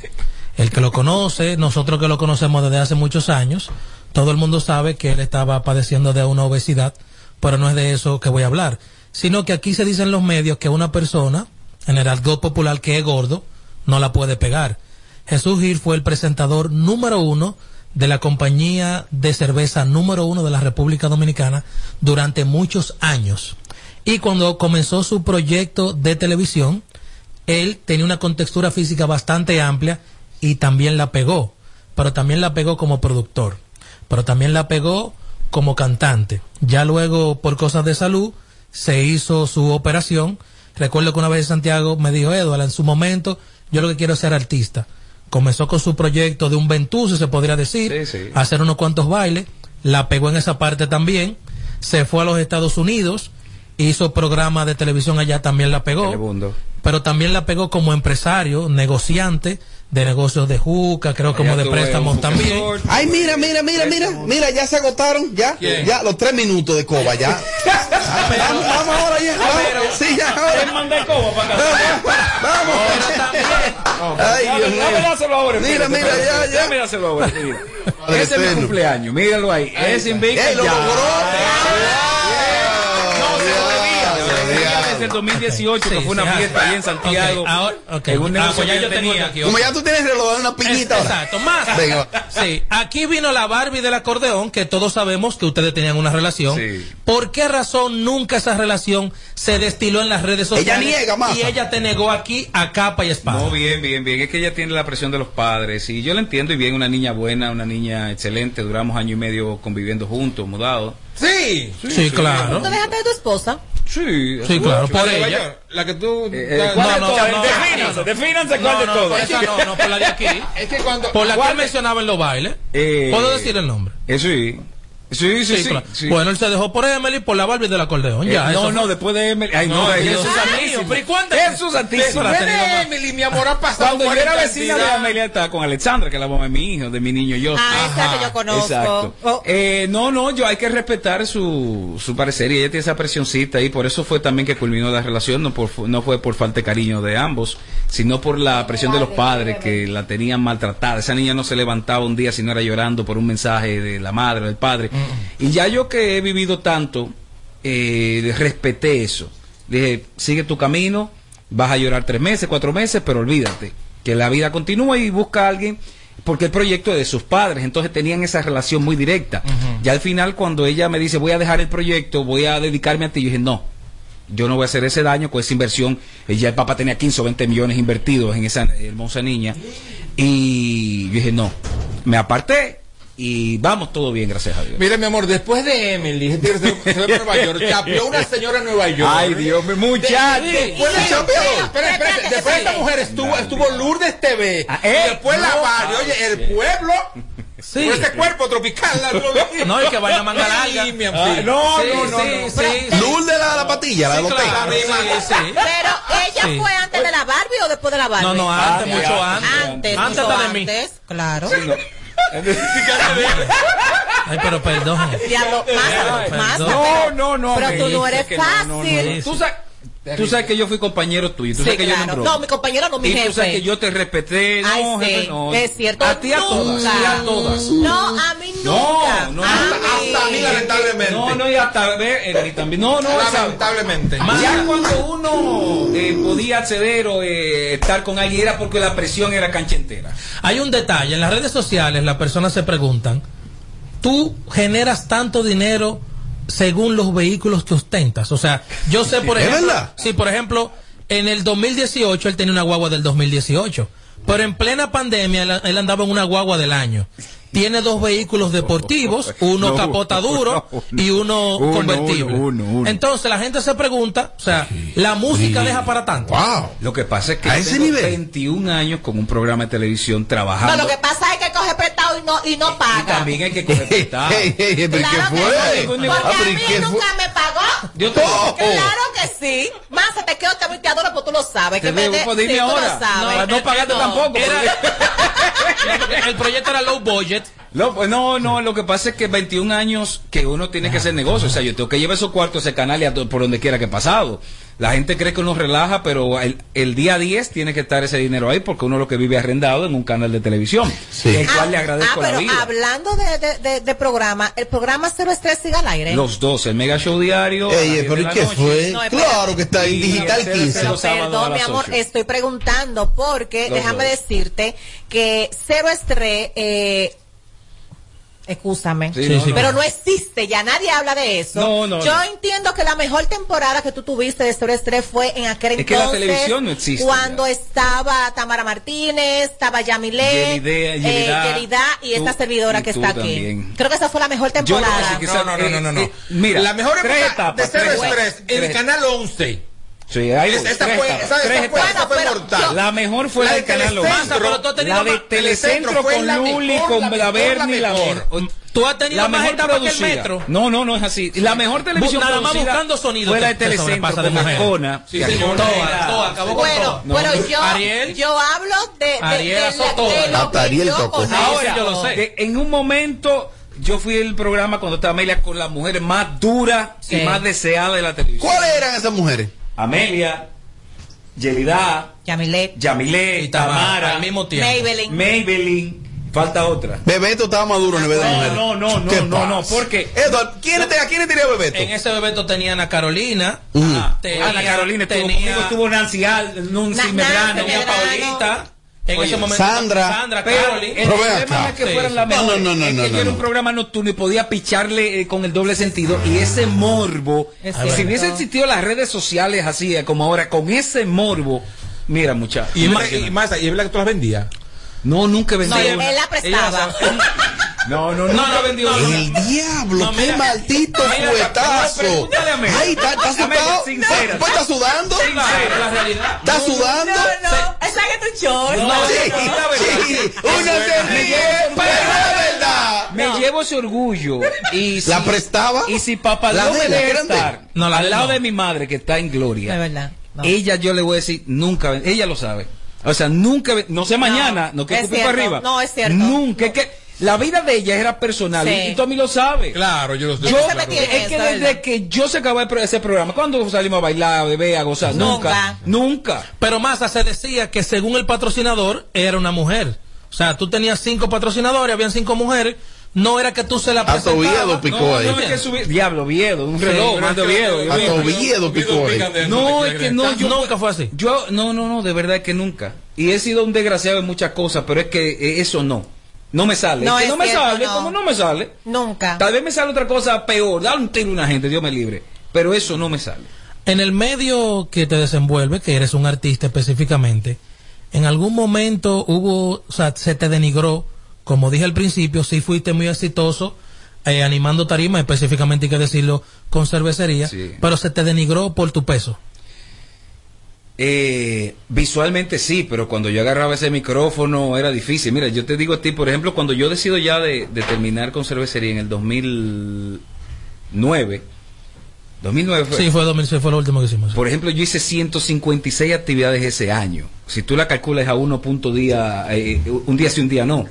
El que lo conoce, nosotros que lo conocemos desde hace muchos años, todo el mundo sabe que él estaba padeciendo de una obesidad, pero no es de eso que voy a hablar, sino que aquí se dice en los medios que una persona, en el argot popular que es gordo, no la puede pegar. Jesús Gil fue el presentador número uno de la compañía de cerveza número uno de la República Dominicana durante muchos años. Y cuando comenzó su proyecto de televisión, él tenía una contextura física bastante amplia y también la pegó, pero también la pegó como productor, pero también la pegó como cantante. Ya luego, por cosas de salud, se hizo su operación. Recuerdo que una vez Santiago me dijo, Eduardo, en su momento, yo lo que quiero es ser artista. Comenzó con su proyecto de un ventuso, se podría decir, Sí, sí. hacer unos cuantos bailes, la pegó en esa parte también, se fue a los Estados Unidos, hizo programa de televisión allá, también la pegó Telemundo. pero también la pegó como empresario, negociante de negocios de juca, creo como Allá de tuve préstamos también. Ay, mira, mira, mira, mira, mira, ya se agotaron, ya, ¿Quién? ya, los tres minutos de coba, ya. [laughs] vamos, vamos ahora, ya, vamos, sí, ya, ahora. manda coba para Vamos. [laughs] Ay, Dios mío. Dame dárselo ahora. Mira, mira, ya, ya. Dárselo ahora. mira. Ese es mi cumpleaños, míralo ahí. Es invicto ¡Ey, lo logró! El 2018, que Sí, fue una sí, fiesta ah, ahí en Santiago. ahora- ok. En un Ah, pues ya que yo él tengo tenía. aquí, Como ya tú tienes reloj, una piñita ahora. Exacto, más. [laughs] Venga. Sí, aquí vino la Barbie del acordeón, que todos sabemos que ustedes tenían una relación. Sí. ¿Por qué razón nunca esa relación se destiló en las redes Ella sociales? niega, Maza. Y ella te negó aquí a capa y espada. No, bien, bien, bien. Es que ella tiene la presión de los padres. Y yo la entiendo y bien, una niña buena, una niña excelente. Duramos año y medio conviviendo juntos, mudados. Sí. Sí, claro. ¿Tú dejaste de tu esposa? Sí, Sí, claro, por La ella. York, La que tú. Eh, ¿cuál No, no, todas? no, Defínanse, no. defínanse cuál No, de no, por esa no, no, por la de aquí. [laughs] Es que cuando. Por la que ¿cuál él de- mencionaba en los bailes. Eh, ¿Puedo decir el nombre? Eh, sí. Sí, sí, sí. claro. sí. Bueno, él se dejó por Emily por la Barbie del acordeón. Eh, Ya, no, no, fue. después de Emily. Ay, no, No, Jesús santísimo. pero ¿y cuántas- Jesús santísimo. Después de Emily, mi amor, ha pasado. Cuando yo era vecina de. Amelia estaba con Alexandra, que es la mamá de mi hijo, de mi niño yo. Ah, esa que yo conozco. Exacto. Oh. Eh, no, no, yo hay que respetar su, su parecer y ella tiene esa presioncita y por eso fue también que culminó la relación, no, por, no fue por falta de cariño de ambos, sino por la presión de los padres que la tenían maltratada. Esa niña no se levantaba un día si no era llorando por un mensaje de la madre o del padre. Y ya yo que he vivido tanto, eh, respeté eso. Dije, sigue tu camino, vas a llorar tres meses, cuatro meses, pero olvídate, que la vida continúa y busca a alguien, porque el proyecto es de sus padres, entonces tenían esa relación muy directa. Ya al final, cuando ella me dice, voy a dejar el proyecto, voy a dedicarme a ti, yo dije, no, yo no voy a hacer ese daño con esa inversión. Eh, Ya el papá tenía 15 o 20 millones invertidos en esa hermosa niña. Y yo dije, no, me aparté y vamos todo bien, gracias a Dios. Mira, mi amor, después de Emily, se se fue [laughs] para Nueva York, chapeó una señora en Nueva York. Ay, Dios mío, muchacho. De- Después de Chapeó. Espera, espera, después de esta mujer estuvo, estuvo Lourdes TV. Ah, y eh, después la no. Barbie. Oye, el pueblo. Sí. Por ese cuerpo tropical. la- [laughs] No, y que manga larga. Mi amor. Ah, no, Sí, no, no, sí, no. sí, sí. Lul de la, la patilla, la de los claro, tenis. sí, sí. Pero ella Sí. fue antes de la Barbie o después de la Barbie. No, no, antes, Ah, mucho antes. Antes, Antes mucho hasta de mí. antes, claro. Ay, pero perdón. Diablo, más, más. No, no, no. Pero tú no eres fácil. Tú sabes, Tú sabes que yo fui compañero tuyo. Tú Sí, sabes que yo claro. no broma. No, mi compañero no, mi y tú jefe. sabes que yo te respeté. No, Ay, sí, jefe, no. es cierto. A ti a todas. Nunca. y a todas. No, a mí No, nunca. no, a hasta- mí. hasta a mí, lamentablemente. No, no, y hasta ver, Ernie también. No, no, Lamentablemente. sea, Ya cuando uno eh, podía acceder o eh, estar con alguien era porque la presión era cancha entera. Hay un detalle, en las redes sociales las personas se preguntan, ¿tú generas tanto dinero según los vehículos que ostentas? O sea, yo sé, por ¿Es ejemplo, sí, por ejemplo, en el 2018 él tenía una guagua del 2018, pero en plena pandemia él, él andaba en una guagua del año. Tiene dos vehículos deportivos, [laughs] uno No, capota duro no, y uno, uno, convertible. uno, uno, uno. Entonces la gente se pregunta, o sea, la música deja para tanto. Lo que pasa es que A ese tengo nivel. 21 años con un programa de televisión trabajando. No, lo que pasa es que coge prestado y no, y no paga. También hay que coger prestado. Pero ¿qué que sí, porque Ah, a pero ¿y mí nunca fue? me pagó. Yo te- Oh. Claro que sí. Más se te quedo te voy te adoro, pues tú lo sabes. Te que me debo, de- dime sí, ahora. No, no pagaste tampoco. Era- [laughs] el proyecto era low budget. No, no, no, lo que pasa es que 21 años que uno tiene que hacer negocio, o sea, yo tengo que llevar esos cuartos ese canal y a por donde quiera que he pasado. La gente cree que uno relaja, pero el, el día 10 tiene que estar ese dinero ahí porque uno lo que vive arrendado en un canal de televisión, el cual le Ah, agradezco la pero vida. hablando de, de, de, de programa, el programa Cero Estrés sigue al aire. Los dos, el Mega Show diario. Ey, 10 pero de ¿y la qué noche. fue? No, claro que está en Digital el 15. los sábados a Perdón, mi amor, 8. estoy preguntando porque Los déjame dos. decirte que Cero Estrés, eh, Excúsame. Sí, Sí, no, sí. Pero no existe, ya nadie habla de eso. No, no, Yo no. entiendo que la mejor temporada que tú tuviste de Cero Estrés fue en aquel Es que la entonces. televisión no existe Cuando estaba Tamara Martínez, estaba Yamilé, Yelidea, eh, y esta tú- servidora y que está aquí. Creo que esa fue la mejor temporada. No, no, no, no, no, no. Eh, eh, mira, la mejor etapas, de Estrés, etapas, el canal 11. Sí, voy, esa tres fue- esa tres fue- esa fue pero mortal. yo- La mejor fue La la de canal Telecentro, 11. pero tú has tenido La de Telecentro con Luli, con la la mejor. Tú has tenido La más mejor etapas que el producida. metro. No, no, no es así. La mejor televisión nada más buscando sonido fue la de te- te Telecentro de. Arjona. Sí, sí, Toa, acabó con Bueno, Toa. No, pero no. yo, Ariel. yo hablo de, de, Ariel de la- de lo que Ariel yo. Ahora, yo lo sé. de- en un momento yo fui el programa cuando estaba Amelia con las mujeres más duras Sí. y más deseadas de la televisión. ¿Cuáles eran esas mujeres? Amelia, Yelida, Yamilet, Yamilé, Y Tamara, Tamara, al mismo tiempo. Maybelline. Maybelline, falta otra. Bebeto estaba maduro en el de No, mujeres. no, no, no, ¿Qué no, no, porque- Eduardo, ¿quién te- ¿a quién tenía Bebeto? En ese Bebeto tenía Ana Carolina, Ujú. tenía, Ana Carolina estuvo tenía, conmigo, estuvo Nancy Al, Nancy Na- Medrano, tenía. Paulita, en Oye, ese momento Sandra. Sandra Pero el problema acá. no es que fueran sí. las No, no, no, no, es no, que era un no. programa nocturno y podía picharle eh, con el doble sentido y ese morbo, Es si hubiese existido las redes sociales así eh, como ahora, con ese morbo, mira muchachos. Y, más, y más, y es verdad que tú las vendías. No, nunca vendí No, él, una. él la prestaba. No, no, No, no, vendí no. El diablo, No, qué mira. maldito Amelia. Ay, ¿está, está sincera. ¿Pues está sudando? Claro, la realidad. ¿Está sudando? No, no, esa que tu show. No, Sí, no, la verdad. sí, uno se ríe, pero es verdad. Me llevo ese orgullo. Y si, ¿La prestaba? Y si papá La me deja estar No, la al lado no. de mi madre que está en gloria, Es verdad. no. ella yo le voy a decir nunca, ella lo sabe. O sea, nunca, no sé mañana, no, que es escupe para arriba. No, es cierto. Nunca, es que la vida de ella era personal Sí. y, Tommy lo sabe. Claro, yo lo sé. Yo, es que desde que yo se acabó ese programa, cuando salimos a bailar, a beber, a gozar, nunca, Nunca. nunca. Pero Massa se decía que según el patrocinador era una mujer. O sea, tú tenías cinco patrocinadores, habían cinco mujeres. No era que tú se la Hasta presentabas. Oviedo picó No, ahí. no, es que subí- Diablo, Viedo, un reloj, pero más de es que- Oviedo. digo. Oviedo picó ahí. No, es que no, yo nunca fue así. Yo, no, no, no, de verdad que nunca. Y he sido un desgraciado en muchas cosas, pero es que eh, eso no. No me sale. No, Es que no me cierto, sale, no. como no me sale. Nunca. Tal vez me sale otra cosa peor, dar un tiro a una gente, Dios me libre. Pero eso no me sale. En el medio que te desenvuelve, que eres un artista específicamente, en algún momento hubo, o sea, se te denigró, como dije al principio, sí fuiste muy exitoso eh, animando tarima, específicamente hay que decirlo con cervecería, Sí. pero se te denigró por tu peso. Eh, visualmente sí, pero cuando yo agarraba ese micrófono era difícil. Mira, yo te digo a ti, por ejemplo, cuando yo decido ya de, de terminar con cervecería en el 2009, 2009 fue. Sí, fue 2006, fue lo último que hicimos. Por ejemplo, yo hice 156 actividades ese año. Si tú la calculas a uno punto día, eh, un día sí, un día no.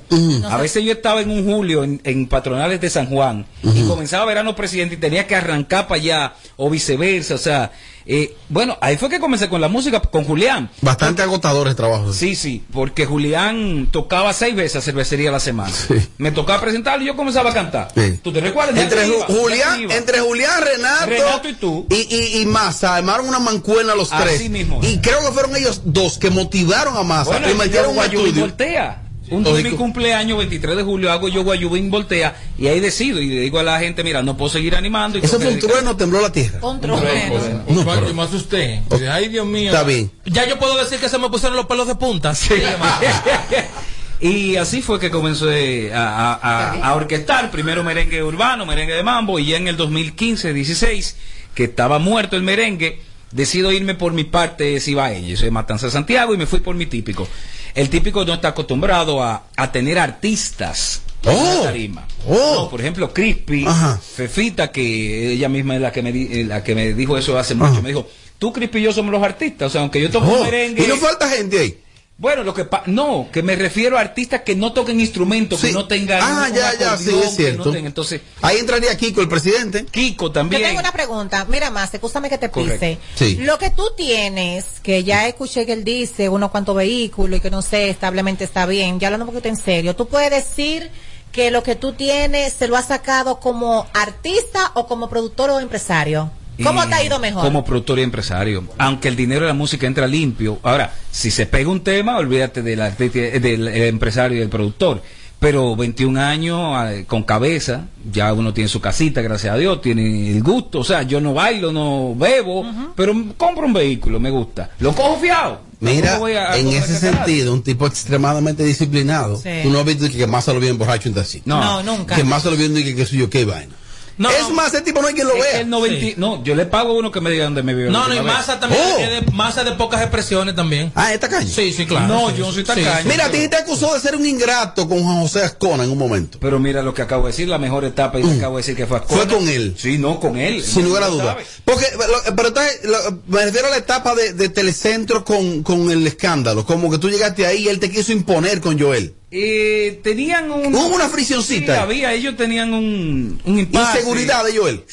A veces yo estaba en un julio en, en patronales de San Juan y comenzaba verano presidente y tenía que arrancar para allá o viceversa. O sea, Eh, bueno, ahí fue que comencé con la música, con Julián. Bastante agotadores trabajos. Sí, sí, porque Julián tocaba seis veces a cervecería a la semana. Me tocaba presentarlo y yo comenzaba a cantar. Sí. ¿Tú te recuerdas? Entre Ju- iba, Julián, entre Julián, Renato, Renato y tú. y, y, y Massa, armaron una mancuerna los Así tres. mismo. Y creo que fueron ellos dos que motivaron a Massa Bueno, y metieron un estudio. voltea. Un día de mi cumpleaños, 23 de julio, hago yo Guayubín voltea y ahí decido y le digo a la gente, mira, no puedo seguir animando. Y Eso fue un trueno, tembló la tierra. Un No, trueno. yo me asusté. Ay, Dios mío. Está bien. Ya yo puedo decir que se me pusieron los pelos de punta. [laughs] Y así fue que comencé a, a- a- a orquestar, primero merengue urbano, merengue de mambo, y ya en el 2015-16, que estaba muerto el merengue, decido irme por mi parte cibaeña. Yo soy de Matanza de Santiago y me fui por mi típico. El típico no está acostumbrado a, a tener artistas en Oh. la tarima. Oh. No, por ejemplo, Crispy, Ajá. Fefita, que ella misma es la que me, di- eh, la que me dijo eso hace mucho, me dijo, tú Crispy y yo somos los artistas, o sea, aunque yo toco Oh, merengue... Y no falta gente ahí. Bueno, lo que pa- no, que me refiero a artistas que no toquen instrumentos, que no tengan Ah, un ya, ya, sí, es que cierto. no tengan- entonces, Ahí entraría Kiko, el presidente. Kiko Yo también. tengo una pregunta. Mira más, escúchame que te Correcto. pise. Sí. Lo que tú tienes, que ya escuché que él dice unos cuantos vehículos y que no sé, establemente está bien, ya hablando un poquito en serio, ¿tú puedes decir que lo que tú tienes se lo has sacado como artista o como productor o empresario? ¿Cómo te ha ido mejor? Como productor y empresario. Aunque el dinero de la música entra limpio. Ahora, si se pega un tema, olvídate del, artista- del empresario y del productor. Pero 21 años eh, con cabeza, ya uno tiene su casita, gracias a Dios, tiene el gusto. O sea, yo no bailo, no bebo, pero compro un vehículo, me gusta. Lo cojo fiado. Mira, Tampoco voy a- en ese sentido, un tipo extremadamente disciplinado. Sí. Tú no has visto que más se lo vio en borracho en taxi. No. No, nunca. Que más se lo vio en que, que suyo, qué vaina. No, es no. más, ese tipo no hay quien lo Es vea. el 90 No, yo le pago a uno que me diga dónde me vive. No, no, y masa también. Oh. es de, masa de pocas expresiones también. Ah, esta caña. Sí, sí, claro. No, sí, yo no soy tacaño. sí. Mira, a ti te acusó de ser un ingrato con Juan José Ascona en un momento. Pero mira lo que acabo de decir, la mejor etapa, y te acabo de decir que fue Ascona. Mm. Fue con él. Sí, no, con él. Sin lugar a dudas. sabe. Porque, lo- pero entonces, lo- me refiero a la etapa de, de Telecentro con, con el escándalo. Como que tú llegaste ahí y él te quiso imponer con Joel. Eh, tenían un... Hubo una friccioncita. Sí, había, ellos tenían un, un impasse. Inseguridad de Joel.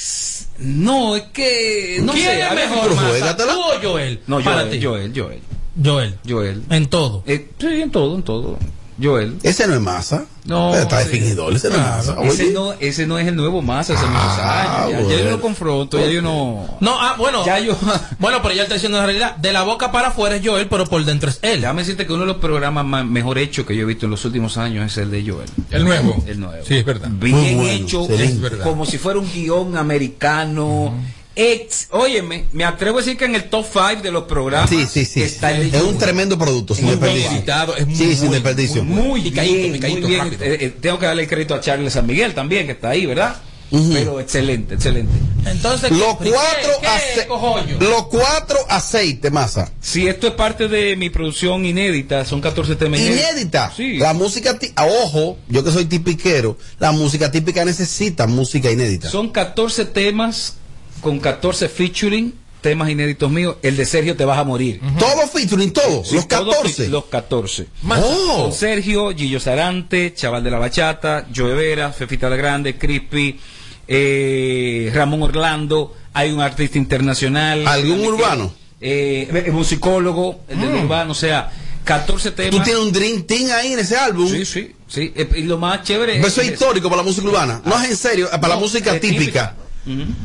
No, es que... No ¿Quién sé, es mejor, juégatela. tú o Joel? No, Joel. Joel, Joel, Joel. Joel. En todo. Eh, sí, en todo, en todo. Joel. Ese no es masa. No, Está sí. definido. Ese no es masa. Ese no, ese no es el nuevo más hace muchos Ah, años. Ya, ya yo bueno. no confronto, ya yo no... No, ah, bueno. Ya yo... [laughs] Bueno, pero ya está diciendo la realidad. De la boca para afuera es Joel, pero por dentro es él. Déjame decirte que uno de los programas más, mejor hechos que yo he visto en los últimos años es el de Joel. El nuevo. El nuevo. Sí, es verdad. Bien bueno, hecho, excelente. es verdad. como si fuera un guion americano. Ex, óyeme, me atrevo a decir que en el top 5 de los programas Sí, sí, sí. está el de Es un tremendo producto, sin desperdicio. es muy Sí, sin desperdicio. Muy bien, bien. Eh, tengo que darle el crédito a Charles San Miguel también, que está ahí, ¿verdad? Pero excelente, excelente. Entonces, Los ¿qué- cuatro, qué- los cuatro aceites, masa. Si esto es parte de mi producción inédita, son 14 temas Inédita. Sí. La música, a ojo, yo que soy tipiquero, la música típica necesita música inédita. Son 14 temas con 14 featuring, temas inéditos míos. El de Sergio te vas a morir. Todos featuring, todos, Sí, los todos 14. fi- Los 14. Oh. Con Sergio, Gillo Sarante, Chaval de la Bachata, Joe Vera, Fefita la Grande, Crispy, eh, Ramón Orlando, hay un artista internacional. ¿Algún urbano? Eh, eh, musicólogo, el del urbano, o sea, 14 temas. Tú tienes un Dream Team ahí en ese álbum. Sí, sí, sí. Eh, Y lo más chévere Eso es es- histórico para la música urbana. No es en serio, para la música típica.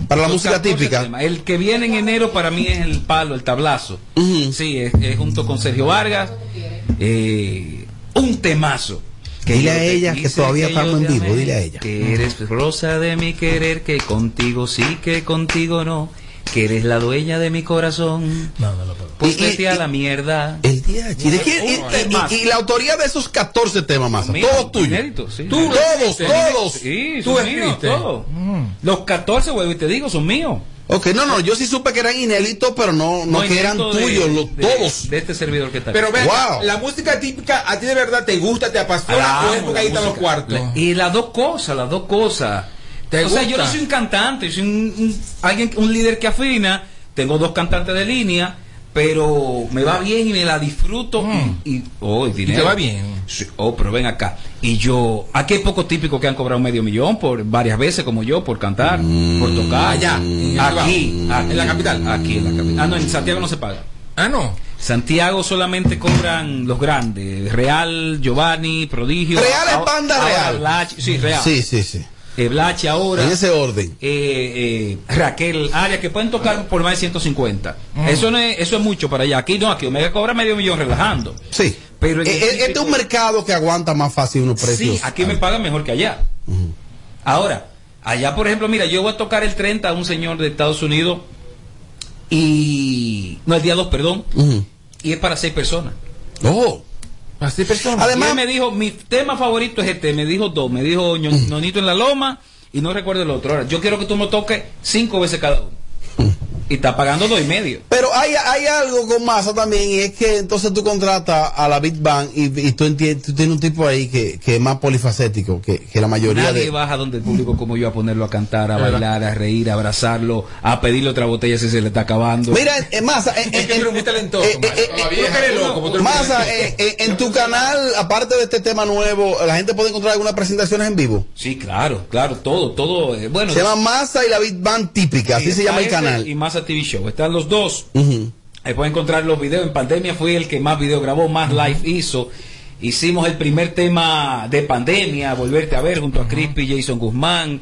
Para la música 14 típica. temas. El que viene en enero para mí es el palo, el tablazo. Sí, es, es junto con Sergio Vargas. eh, un temazo. Dile yo a ella que todavía estamos en vivo, dile a ella. Que eres rosa de mi querer, que contigo sí, que contigo no. Que eres la dueña de mi corazón. No, no lo puedo. Pues Y- y- vete a la mierda. ¿Y, de quién- y- y- y- y la autoría de esos 14 temas más, todos tuyos. sí. Tú, todos, todos. Sí, Tú escribiste. todos. Los 14, güey, y te digo, son míos. Ok, no, no, yo sí supe que eran inéditos, pero no, no, que eran inédito de- tuyos, los- de- todos. De este servidor que está. Pero ven, Wow. la música típica, ¿a ti de verdad te gusta, te apasiona La o es porque la ahí están los cuartos? La- y las dos cosas, las dos cosas. ¿Te o sea, yo gusta? no soy un cantante, yo soy un, un- alguien, un líder que afina. Tengo dos cantantes de línea. Pero me va bien y me la disfruto y, y- oh, y dinero. te va bien? Sí, oh, pero ven acá. Y yo, aquí hay pocos típicos que han cobrado medio millón por varias veces como yo por cantar, por tocar. Allá, en el aquí, En la capital. Aquí en la capital. Ah, no, en Santiago no se paga. Ah, no. Santiago solamente cobran los grandes, Real, Giovanni, Prodigio. Real es banda real. Blachi- sí, Real. Sí, sí, sí. Eh, Blachi ahora. En ese orden. eh, eh, Raquel Arias, que pueden tocar por más de 150. Mm. Eso no es, eso es mucho para allá. Aquí no, aquí Omega cobra medio millón relajando. Sí. Pero en eh, este es un mercado que aguanta más fácil unos precios. Sí, aquí me pagan mejor que allá. Ahora, allá por ejemplo, mira, yo voy a tocar el 30 a un señor de Estados Unidos y... No, el día 2, perdón. Y es para seis personas. Oh. Seis personas. Además, él me dijo, mi tema favorito es este, me dijo dos, me dijo Ño- Nonito en la Loma y no recuerdo el otro. Ahora, yo quiero que tú me toques cinco veces cada uno. Y está pagando dos y medio. Pero hay, hay algo con masa también, y es que entonces tú contratas a la Big Bang y, y tú, entiendes, tú tienes un tipo ahí que, que es más polifacético que, que la mayoría Nadie de. baja donde el público como yo a ponerlo a cantar, a bailar, a reír, a abrazarlo, a pedirle otra botella si se le está acabando. Mira, eh, Masa, en, en- en- eh, eh, Masa, eh, eh, en tu canal, aparte de este tema nuevo, la gente puede encontrar algunas presentaciones en vivo. Sí, claro, claro, todo, todo. eh, bueno, se llama Masa y la Big Bang típica, así Sí, se llama el canal. Y Masa TV Show. Están los dos. Ahí pueden encontrar los videos. En pandemia fui el que más videos grabó, más live hizo. Hicimos el primer tema de pandemia, Volverte a ver, junto a Crispy y Jason Guzmán.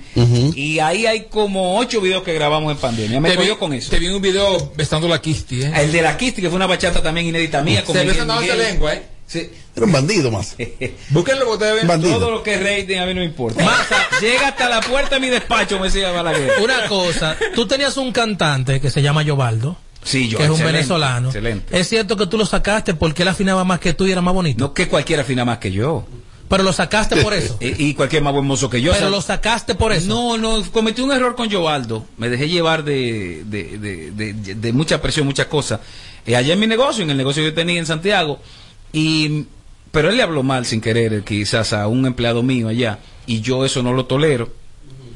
Y ahí hay como ocho videos que grabamos en pandemia. Me Te vi- con eso. Te vi un video besando la Kisti, ¿eh? El de la Kisti, que fue una bachata también inédita mía. Con Se Miguel Miguel. lengua, ¿eh? Sí. Era un bandido más. [laughs] Búsquenlo porque ustedes ven. Bandido. Todo lo que es rating a mí no me importa. Masa, [laughs] llega hasta la puerta de mi despacho, me decía Balaguer. Una cosa, tú tenías un cantante que se llama Yobaldo. Sí, yo, que es un excelente, venezolano. excelente. Es cierto que tú lo sacaste porque él afinaba más que tú y era más bonito. No que cualquiera afina más que yo. Pero lo sacaste por eso. [laughs] Y, y cualquier más buen mozo que yo. Pero lo sacaste por eso. No, no, cometí un error con Jovaldo. Me dejé llevar de, de, de, de- de mucha presión, muchas cosas. Eh, allá en mi negocio, en el negocio que yo tenía en Santiago. Y, pero él le habló mal sin querer, quizás a un empleado mío allá. Y yo eso no lo tolero.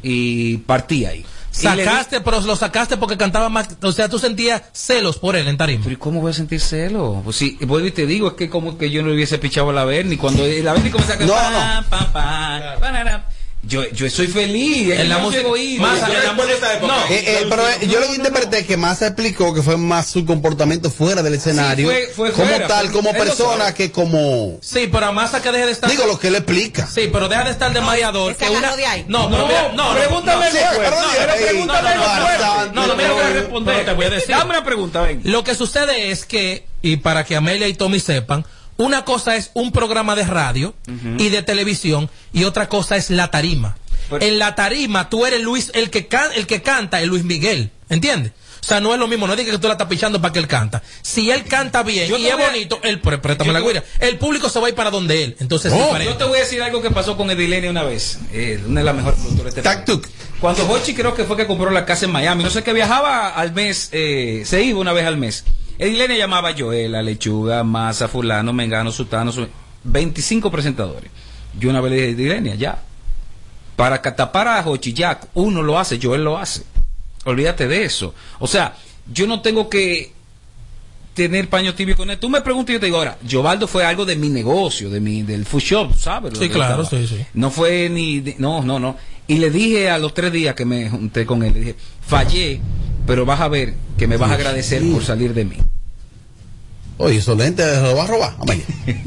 Y partí ahí. Sacaste, pero lo sacaste porque cantaba más. O sea, tú sentías celos por él en tarima. Pero ¿y cómo voy a sentir celo? Pues sí, vuelvo y te digo, es que como que yo no hubiese pichado a la Berni. Cuando la Berni comienza a cantar. No, no. pa, pa, parara, yo, yo soy feliz. En la música-. No. Eh, eh, pero eh, yo lo que interpreté que Massa explicó que fue más su comportamiento fuera del escenario, fue- fue como fuera, tal, fue- como persona que como Sí, pero a Massa que deje de estar. digo lo que él explica. Sí, pero deja de estar de mediador. se que una... de ahí. No, No, pero no, no, pregúntame no, el sí, pero No, no, pero ey, pregúntame no, no, el no. No, no, mira, voy a responder. Te voy a decir. Dame una pregunta, ven. Lo que sucede es que, y para que Amelia y Tommy sepan, una cosa es un programa de radio y de televisión y otra cosa es la tarima. en la tarima tú eres Luis, el que, can- el que canta es Luis Miguel, ¿entiendes? O sea, no es lo mismo, no digas que tú la estás pichando para que él canta. Si él canta bien Yo y es bonito, él, pré- préstame yo la guira, el público se va a ir para donde él. Entonces, es Oh, yo te voy a decir algo que pasó con Edilene una vez. eh, una de las mejores productoras de este país. Cuando Hochi creo que fue que compró la casa en Miami, no sé que viajaba al mes, eh, se iba una vez al mes. Edilene llamaba a Joela, Lechuga, Masa, Fulano, Mengano, Sutano, Su- 25 presentadores. Yo una vez le dije, Edilene, ya. Para ca- tapar a Hochi, ya, uno lo hace, Joel lo hace. Olvídate de eso. O sea, yo no tengo que tener paño tibio con él. Tú me preguntas y yo te digo, ahora, Jovaldo fue algo de mi negocio, de mi, del food shop, ¿sabes? Sí, claro, sí, sí. No fue ni, de- no, no, no. Y le dije a los tres días que me junté con él, le dije, fallé, pero vas a ver que me vas a agradecer por salir de mí. Oye, esos lentes lo va a robar.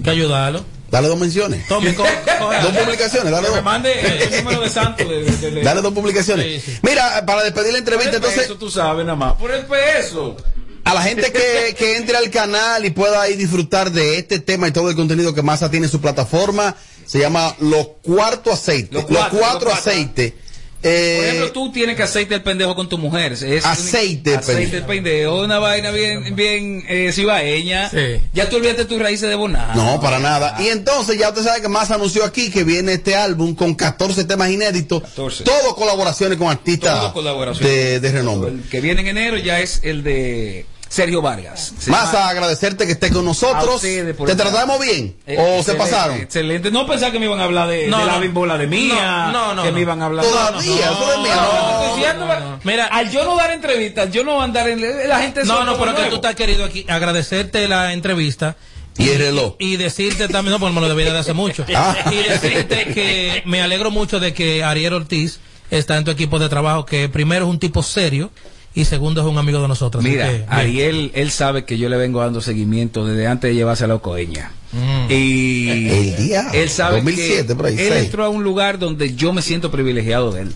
Que ayudarlo. Dale dos menciones. Coge- [laughs] Dos publicaciones, dale Que me dos. mande el número de Santo. de- de- de- Dale dos publicaciones. Mira, para despedir la entrevista, Por el entonces, peso, tú sabes nada más. Por el peso. a la gente que, que entre al canal y pueda ahí disfrutar de este tema y todo el contenido que Massa tiene en su plataforma, se llama Los Cuarto Aceite. Los Los Cuatro, Cuatro, los Cuatro. Aceites. Por Eh, ejemplo, tú tienes que aceite el pendejo con tu mujer. Es Aceite el aceite el pendejo. Una vaina bien, bien eh, cibaeña. Ya tú olvidaste tus raíces de bonar. No, para nada. Y entonces ya usted sabe que Massa anunció aquí que viene este álbum con 14 temas inéditos. 14. Todo colaboraciones con artistas de, de renombre. El que viene en enero ya es el de Sergio Vargas. Se Más llama- a agradecerte que estés con A nosotros. ¿Te tratamos bien? Eh, ¿O se pasaron? Excelente. No pensaba que me iban a hablar de, No, de la no. bimbola de mía. No, no, no, que me iban a hablar Todavía, de mía, no, no, estoy diciendo, Mira, al yo no dar entrevistas, yo no andar en la gente No, no, pero que tú estás querido aquí agradecerte la entrevista. Y el reloj. Y decirte también, no, porque me lo debía de hace mucho. [laughs] Ah. Y decirte que me alegro mucho de que Ariel Ortiz está en tu equipo de trabajo, que primero es un tipo serio y segundo es un amigo de nosotros. Mira, que. Ariel, él sabe que yo le vengo dando seguimiento desde antes de llevarse a la Ocoeña. Mm. Y El día, él sabe 2007 que por ahí, él seis. entró a un lugar donde yo me siento privilegiado de él.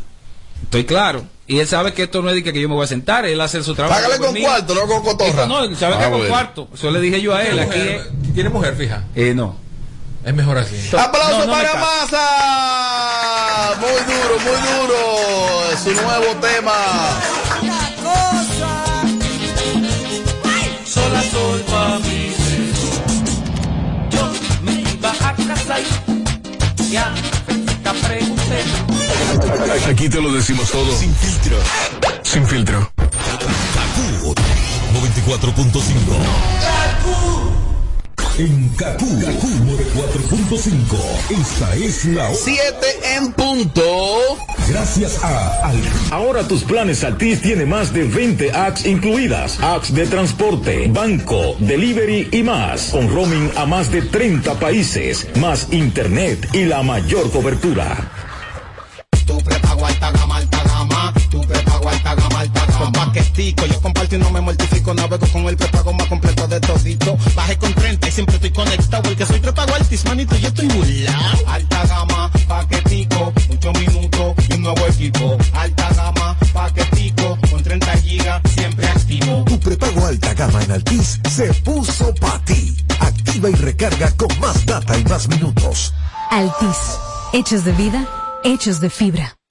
Estoy claro. Y él sabe que esto no es de que yo me voy a sentar, él hace su trabajo. Págale con mí. cuarto, no con cotorra. No, él sabe Ah, que con cuarto. Eso le dije yo a él. ¿Tiene Aquí mujer? ¿Tiene mujer, fija? Eh, no. Es mejor así. Aplauso No, no me para. Massa. Muy duro, muy duro. Su nuevo tema. Ya, pregunté. Aquí te lo decimos todo. Sin filtro. Sin filtro. 94.5. En Kaku, Kaku 94.5. Esta es la hora. 7 en punto. Gracias a Al. Ahora tus planes Altis tiene más de 20 apps incluidas. Apps de transporte, banco, delivery y más. Con roaming a más de 30 países. Más internet y la mayor cobertura. Tu prepago alta gama, alta gama. Tu prepago alta gama, paquetico, yo comparto y no me mortifico. Navego con el prepago más completo de todito. Bajé con 30 y siempre estoy conectado. El que soy prepago altis, manito, yo estoy burlao. Alta gama, paquetico, muchos minutos y un nuevo equipo. Alta gama, paquetico, con 30 gigas, siempre activo. Tu prepago alta gama en Altis se puso para ti. Activa y recarga con más data y más minutos. Altis. Hechos de vida, hechos de fibra.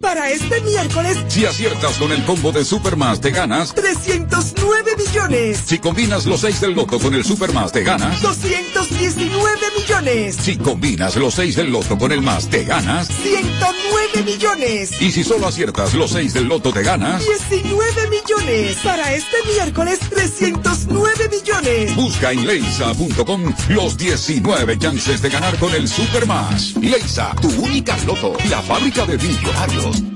Para este miércoles, Si aciertas con el combo de Supermas, te ganas. 309 millones. Si combinas los 6 del loto con el Supermas, te ganas. 219 millones. Si combinas los 6 del loto con el más, te ganas. 109 millones. Y si solo aciertas los 6 del loto, te ganas. 19 millones. Para este miércoles, 309 Busca en leisa.com los 19 chances de ganar con el Supermas. Leisa, tu única loto, la fábrica de millonarios.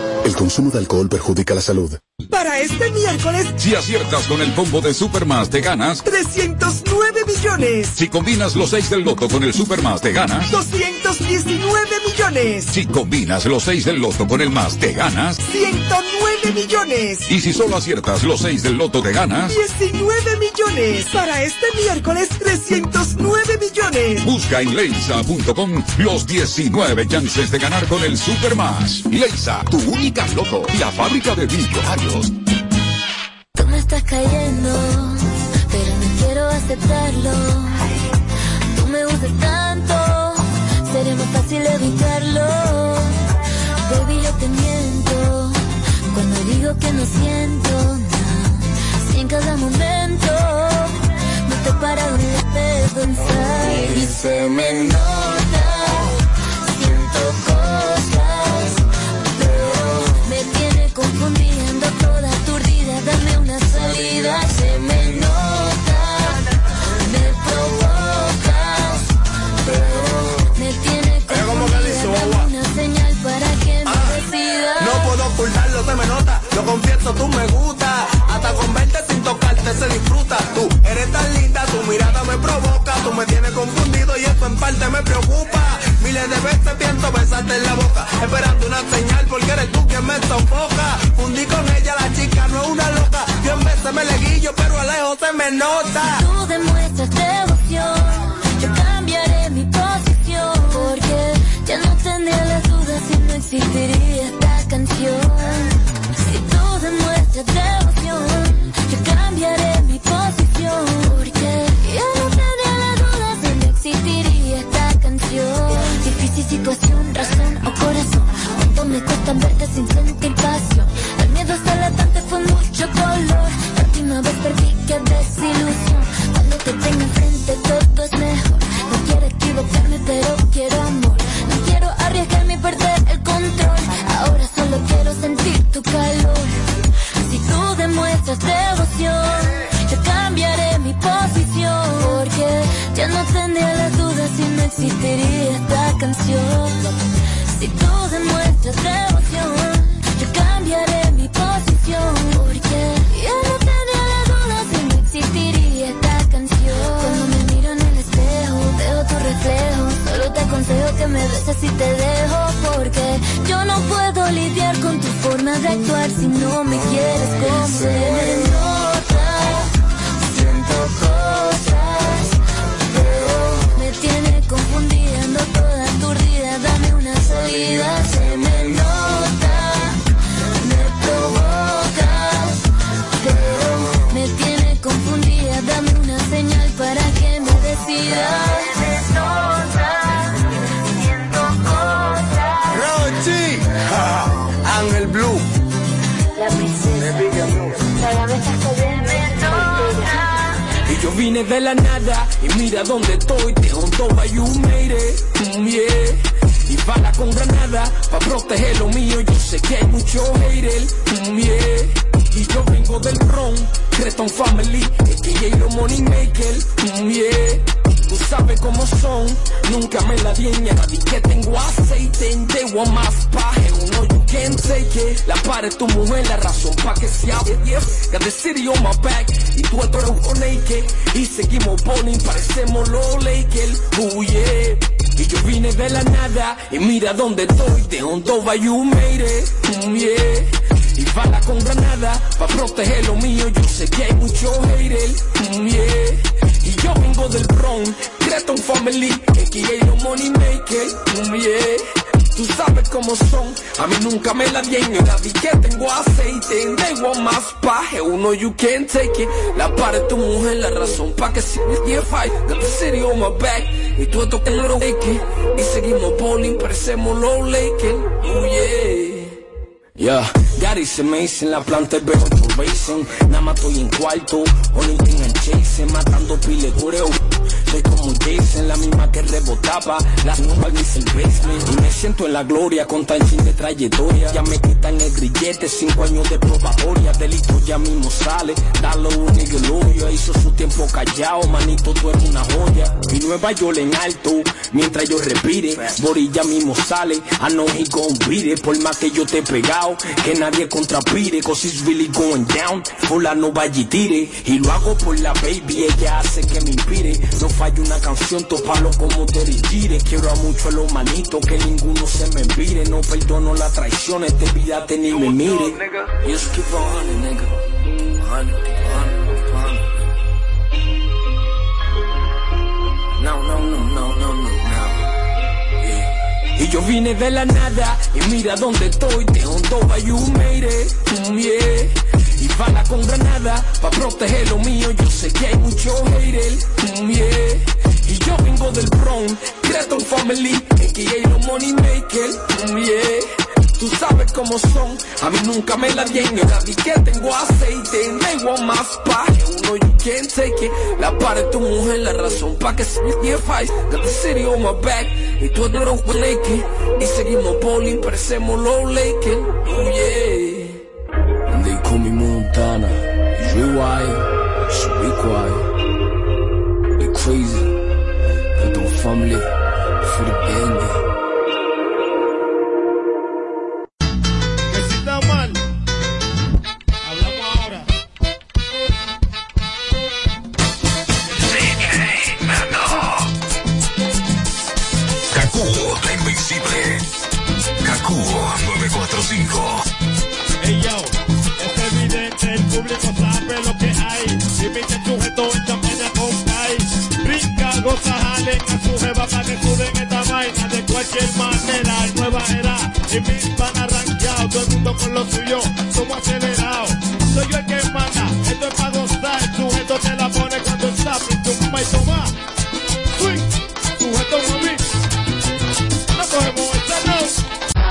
El consumo de alcohol perjudica la salud. Para este miércoles, Si aciertas con el combo de Supermas, te ganas. 309 millones. Si combinas los 6 del loto con el Supermas, te ganas. 219 millones. Si combinas los 6 del loto con el más, te ganas. 109 millones. Y si solo aciertas los 6 del loto, te ganas. 19 millones. Para este miércoles, 309 millones. Busca en leisa.com los 19 chances de ganar con el Supermas. Leisa, tu única loto, la fábrica de millonarios. Tú me estás cayendo, pero no quiero aceptarlo. Tú me gustas tanto, sería más fácil evitarlo. Que no siento nada. Si en cada momento no te para de pensar y se me nota. Miles de veces pienso besarte en la boca, esperando una señal porque eres tú quien me sofoca. Fundí con ella, la chica no es una loca. Yo en veces me leguillo, pero a lejos se me nota. Tú demuestras actuar si no me quieres como y mira dónde estoy, te junto you made it, mm, yeah. Y bala con granada, pa' proteger lo mío, yo sé que hay mucho hater, mm, yeah. Y yo vengo del Bronx, Creton Family, que los money maker, mm, yeah. Tú sabes cómo son, nunca me la di nadie que tengo aceite en yegua más paje, uno you can't take it. La pared tu mujer, la razón pa' que se hable, yes. Got the city on my back, y tú eres un naked. Y seguimos bowling, parecemos los Lakers, oh yeah. Y yo vine de la nada, y mira dónde estoy, de Hondova you made it, mm, yeah. Y bala con granada, pa' proteger lo mío, yo sé que hay mucho hater, mm, yeah. Y yo vengo del Bronx, Creton Family, que los money maker, mm, yeah. Tú sabes cómo son, a mí nunca me la dieron, nadie que tengo aceite, en lengua más paje, uno you can't take it, la pared tu mujer, la razón pa' que si me fight, got the city on my back, y tú esto que lo y seguimos bowling, parecemos los Lakers, oh yeah. Yeah, God is amazing, la planta veo racing Nada más estoy en cuarto, only thing I'm chasing Matando pile cureo Soy como Jason, la misma que rebotaba. Las nuevas dice el Y me siento en la gloria con tan sin de trayectoria. Ya me quitan el grillete, cinco años de probatoria. Delito ya mismo sale, dalo un lawyer Hizo su tiempo callado, manito tú eres una joya. Y Nueva York en alto, mientras yo respire. Borilla mismo sale, I know he gon' beat it Por más que yo te he pegado que nadie contrapire, cause it's really going down. Hola no vaya y tire, y lo hago por la baby, ella hace que me inspire. No falla una canción, topalo como te gire. Quiero a mucho a los manitos, que ninguno se me vire. No perdono la traición, este vida ni me mire. Nigga. No, no, no. Y yo vine de la nada y mira dónde estoy, de Hondova you made it, mm, yeah. Y bala con granada pa' proteger lo mío, yo sé que hay mucho hater, mm, yeah. Y yo vengo del Bronx, Creton Family, que los money maker, yeah. Tú sabes cómo son, a mí nunca me la dieron, nadie que tengo aceite, tengo más paje, uno. You can't take it. La pared tu mujer, la razón pa' que se me fight, got the city on my back, y tú eres un naked, y seguimos bowling, parecemos los Lakers, oh yeah. And they call me Montana, it's real wild, so be quiet, be crazy, got the family, for the baby. cualquier manera, es nueva era. Y mis pan arranqueado, todo el mundo con lo suyo, somos acelerados. Soy yo el que manda, esto es para gozar, el sujeto te la pone cuando está, y toma y toma.